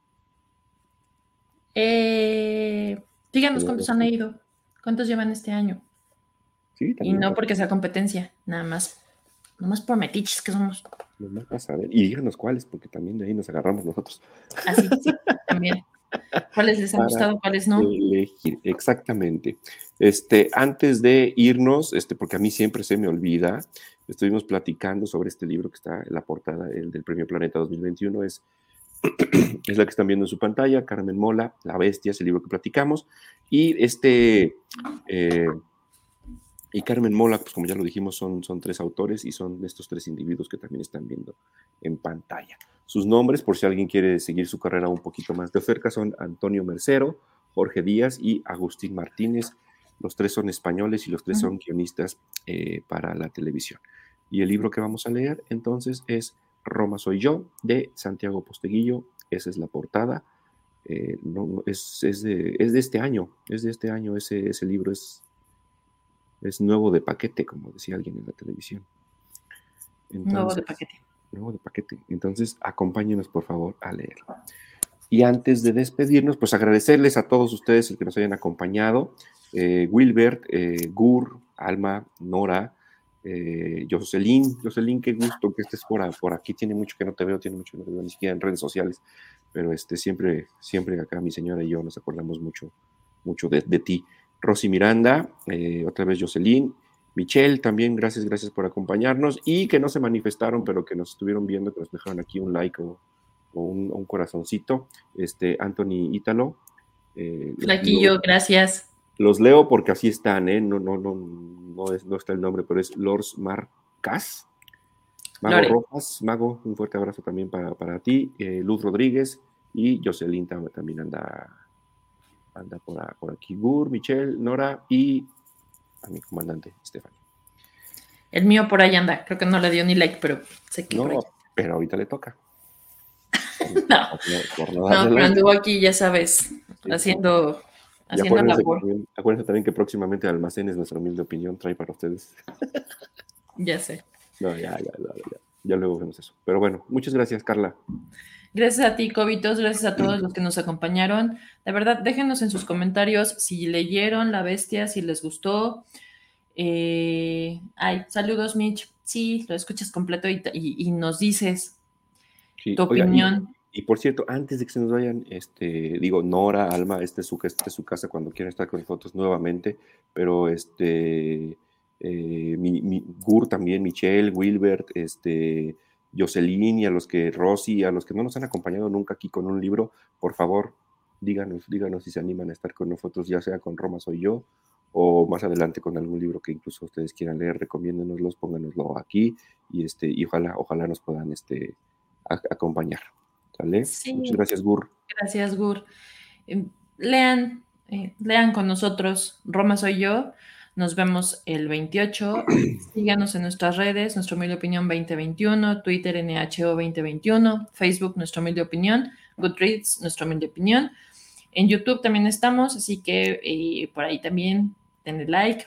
Eh, díganos cuántos han leído, cuántos llevan este año. y no porque sea competencia, nada más. Nada más por metiches que somos. Y díganos cuáles, porque también de ahí nos agarramos nosotros. Así, sí, también. ¿Cuáles les han gustado, cuáles no? exactamente. Este, antes de irnos, este, porque a mí siempre se me olvida, estuvimos platicando sobre este libro que está en la portada, el del Premio Planeta 2021, es (clears throat) es la que están viendo en su pantalla, Carmen Mola, La Bestia, es el libro que platicamos. Y este, eh, y Carmen Mola, pues como ya lo dijimos, son, son tres autores y son estos tres individuos que también están viendo en pantalla. Sus nombres, por si alguien quiere seguir su carrera un poquito más de cerca, son Antonio Mercero, Jorge Díaz y Agustín Martínez. Los tres son españoles y los tres son guionistas eh, para la televisión. Y el libro que vamos a leer entonces es Roma soy yo, de Santiago Posteguillo. Esa es la portada. Eh, no, es, es, de, es, de, este año, es de este año, ese, ese libro es, es nuevo de paquete, como decía alguien en la televisión. nuevo de paquete. Nuevo de paquete. Entonces, acompáñenos por favor a leer. Y antes de despedirnos, pues agradecerles a todos ustedes el que nos hayan acompañado. Eh, Wilbert, eh, Gur, Alma, Nora, eh, Jocelyn, Jocelyn, qué gusto que estés por, por, aquí, tiene mucho que no te veo, tiene mucho que no te veo ni siquiera en redes sociales, pero este, siempre, siempre acá mi señora y yo nos acordamos mucho, mucho de, ti. Rosy Miranda, otra vez Jocelyn, Michelle también, gracias, gracias por acompañarnos y que no se manifestaron, pero que nos estuvieron viendo, que nos dejaron aquí un like o, un, corazoncito. Este, Anthony Ítalo. Eh, Flaquillo, gracias. Los leo porque así están, ¿eh? No, no, no, no, es, no está el nombre, pero es Lors Marcas. Mago Rojas, Mago, un fuerte abrazo también para, para ti. Eh, Luz Rodríguez y Jocelyn también anda, anda por, por aquí. Gur, Michelle, Nora y a mi comandante, Estefan. El mío por ahí anda, creo que no le dio ni like, pero sé que. No, pero ahorita le toca. (laughs) no, no, pero anduvo aquí, ya sabes, haciendo acuérdense, también, que próximamente Almacenes, nuestra humilde opinión, trae para ustedes. (laughs) ya sé. No, ya, ya, ya, ya, luego vemos eso. Pero bueno, muchas gracias, Carla. Gracias a ti, Cobitos, gracias a todos los que nos acompañaron. De verdad, déjenos en sus comentarios si leyeron La Bestia, si les gustó. Eh, ay, saludos, Mitch. Sí, lo escuchas completo y, nos dices tu opinión Y por cierto, antes de que se nos vayan, este, digo, Nora, Alma, este es su, este su casa cuando quieran estar con nosotros nuevamente, pero este, eh, mi, Gur también, Michelle, Wilbert, este, Jocelyn y a los que, Rosy, a los que no nos han acompañado nunca aquí con un libro, por favor, díganos, díganos si se animan a estar con nosotros, ya sea con Roma Soy Yo o más adelante con algún libro que incluso ustedes quieran leer, recomiéndenoslos, pónganoslo aquí y, este, y ojalá, ojalá nos puedan este, acompañar. Muchas gracias, Gur. Gracias, Gur. Em, lean, eh, lean con nosotros, Roma Soy Yo. Nos vemos el 28. (clears throat) Síganos en nuestras redes, nuestro medio opinión 2021, Twitter NHO 2021, Facebook nuestro medio opinión, Goodreads nuestro medio opinión. En YouTube también estamos, así que eh, por ahí también denle like.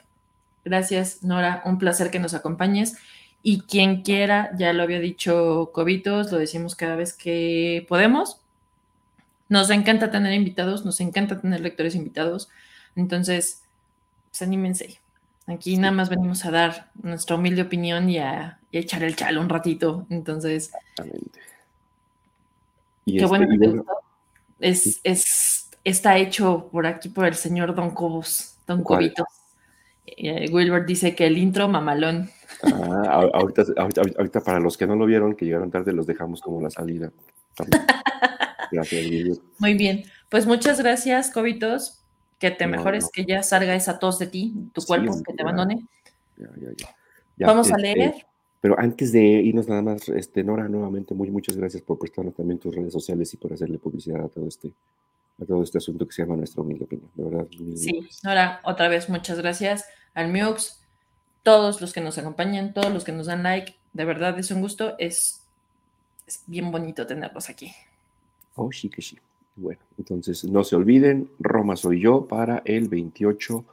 Gracias, Nora. Un placer que nos acompañes. Y quien quiera, ya lo había dicho Cobitos, lo decimos cada vez que podemos. Nos encanta tener invitados, nos encanta tener lectores invitados. Entonces, pues anímense. Aquí nada más venimos a dar nuestra humilde opinión y a, echar el chalo un ratito. Entonces, Exactamente. qué este, bueno que te gustó. Es, es, está hecho por aquí por el señor Don Cobos. Don Cobito. Eh, Wilbert dice que el intro mamalón. Ah, ahorita, para los que no lo vieron, que llegaron tarde, los dejamos como la salida. (laughs) Gracias, Wilbert. Muy bien. Pues muchas gracias, Cobitos. Que te mejores, que ya salga esa tos de ti, tu cuerpo, que te abandone. Vamos a este, leer. Pero antes de irnos nada más, este, Nora, nuevamente, muy, muchas gracias por prestarnos también tus redes sociales y por hacerle publicidad a todo este, a todo este asunto que se llama nuestra humilde opinión. De verdad. sí, Nora, otra vez muchas gracias al MIUX, todos los que nos acompañan, todos los que nos dan like. De verdad es un gusto, es, es bien bonito tenerlos aquí. Oh, sí que sí. Bueno, entonces no se olviden, Roma soy yo para el 28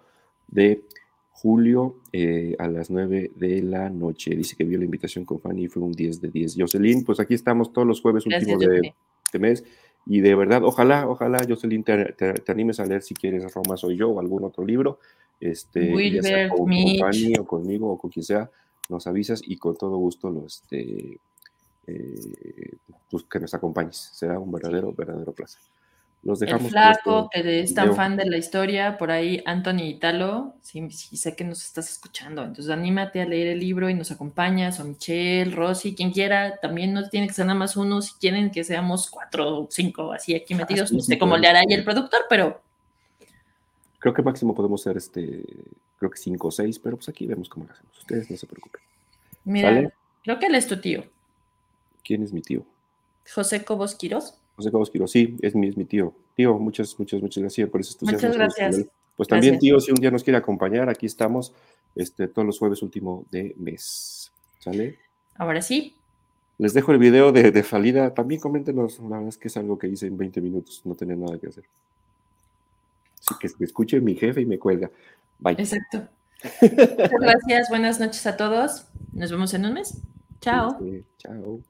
de julio eh, a las 9 de la noche. Dice que vio la invitación con Fanny y fue un 10 de 10. Jocelyn, pues aquí estamos todos los jueves últimos de este mes. Y de verdad, ojalá, ojalá, Jocelyn, te, animes a leer si quieres Roma Soy Yo o algún otro libro. Este, ya con, Fanny o conmigo o con quien sea, nos avisas y con todo gusto lo, este, eh, pues, que nos acompañes. Será un verdadero, verdadero placer. Los dejamos. El flaco, que es tan fan de la historia, por ahí Anthony Italo, sí, sé que nos estás escuchando, entonces anímate a leer el libro y nos acompañas, o Michelle, Rosy, quien quiera, también no tiene que ser nada más uno, si quieren que seamos cuatro o cinco así aquí ah, metidos, no sé cómo le hará ahí el productor, pero... Creo que máximo podemos ser, este, creo que cinco o seis, pero pues aquí vemos cómo lo hacemos, ustedes no se preocupen. Mira, creo que él es tu tío. ¿Quién es mi tío? José Cobos Quiroz. José Cobos Quiroz, sí, es mi, es mi tío. Tío, muchas, muchas, muchas gracias por eso. Muchas gracias. Pues también, tío, si un día nos quiere acompañar, aquí estamos este, todos los jueves último de mes. ¿Sale? Ahora sí. Les dejo el video de, de Falida. También coméntenos, la verdad es que es algo que hice en 20 minutos, no tenía nada que hacer. Así que escuche mi jefe y me cuelga. Bye. Exacto. (laughs) Muchas gracias, buenas noches a todos. Nos vemos en un mes. Chao. chao.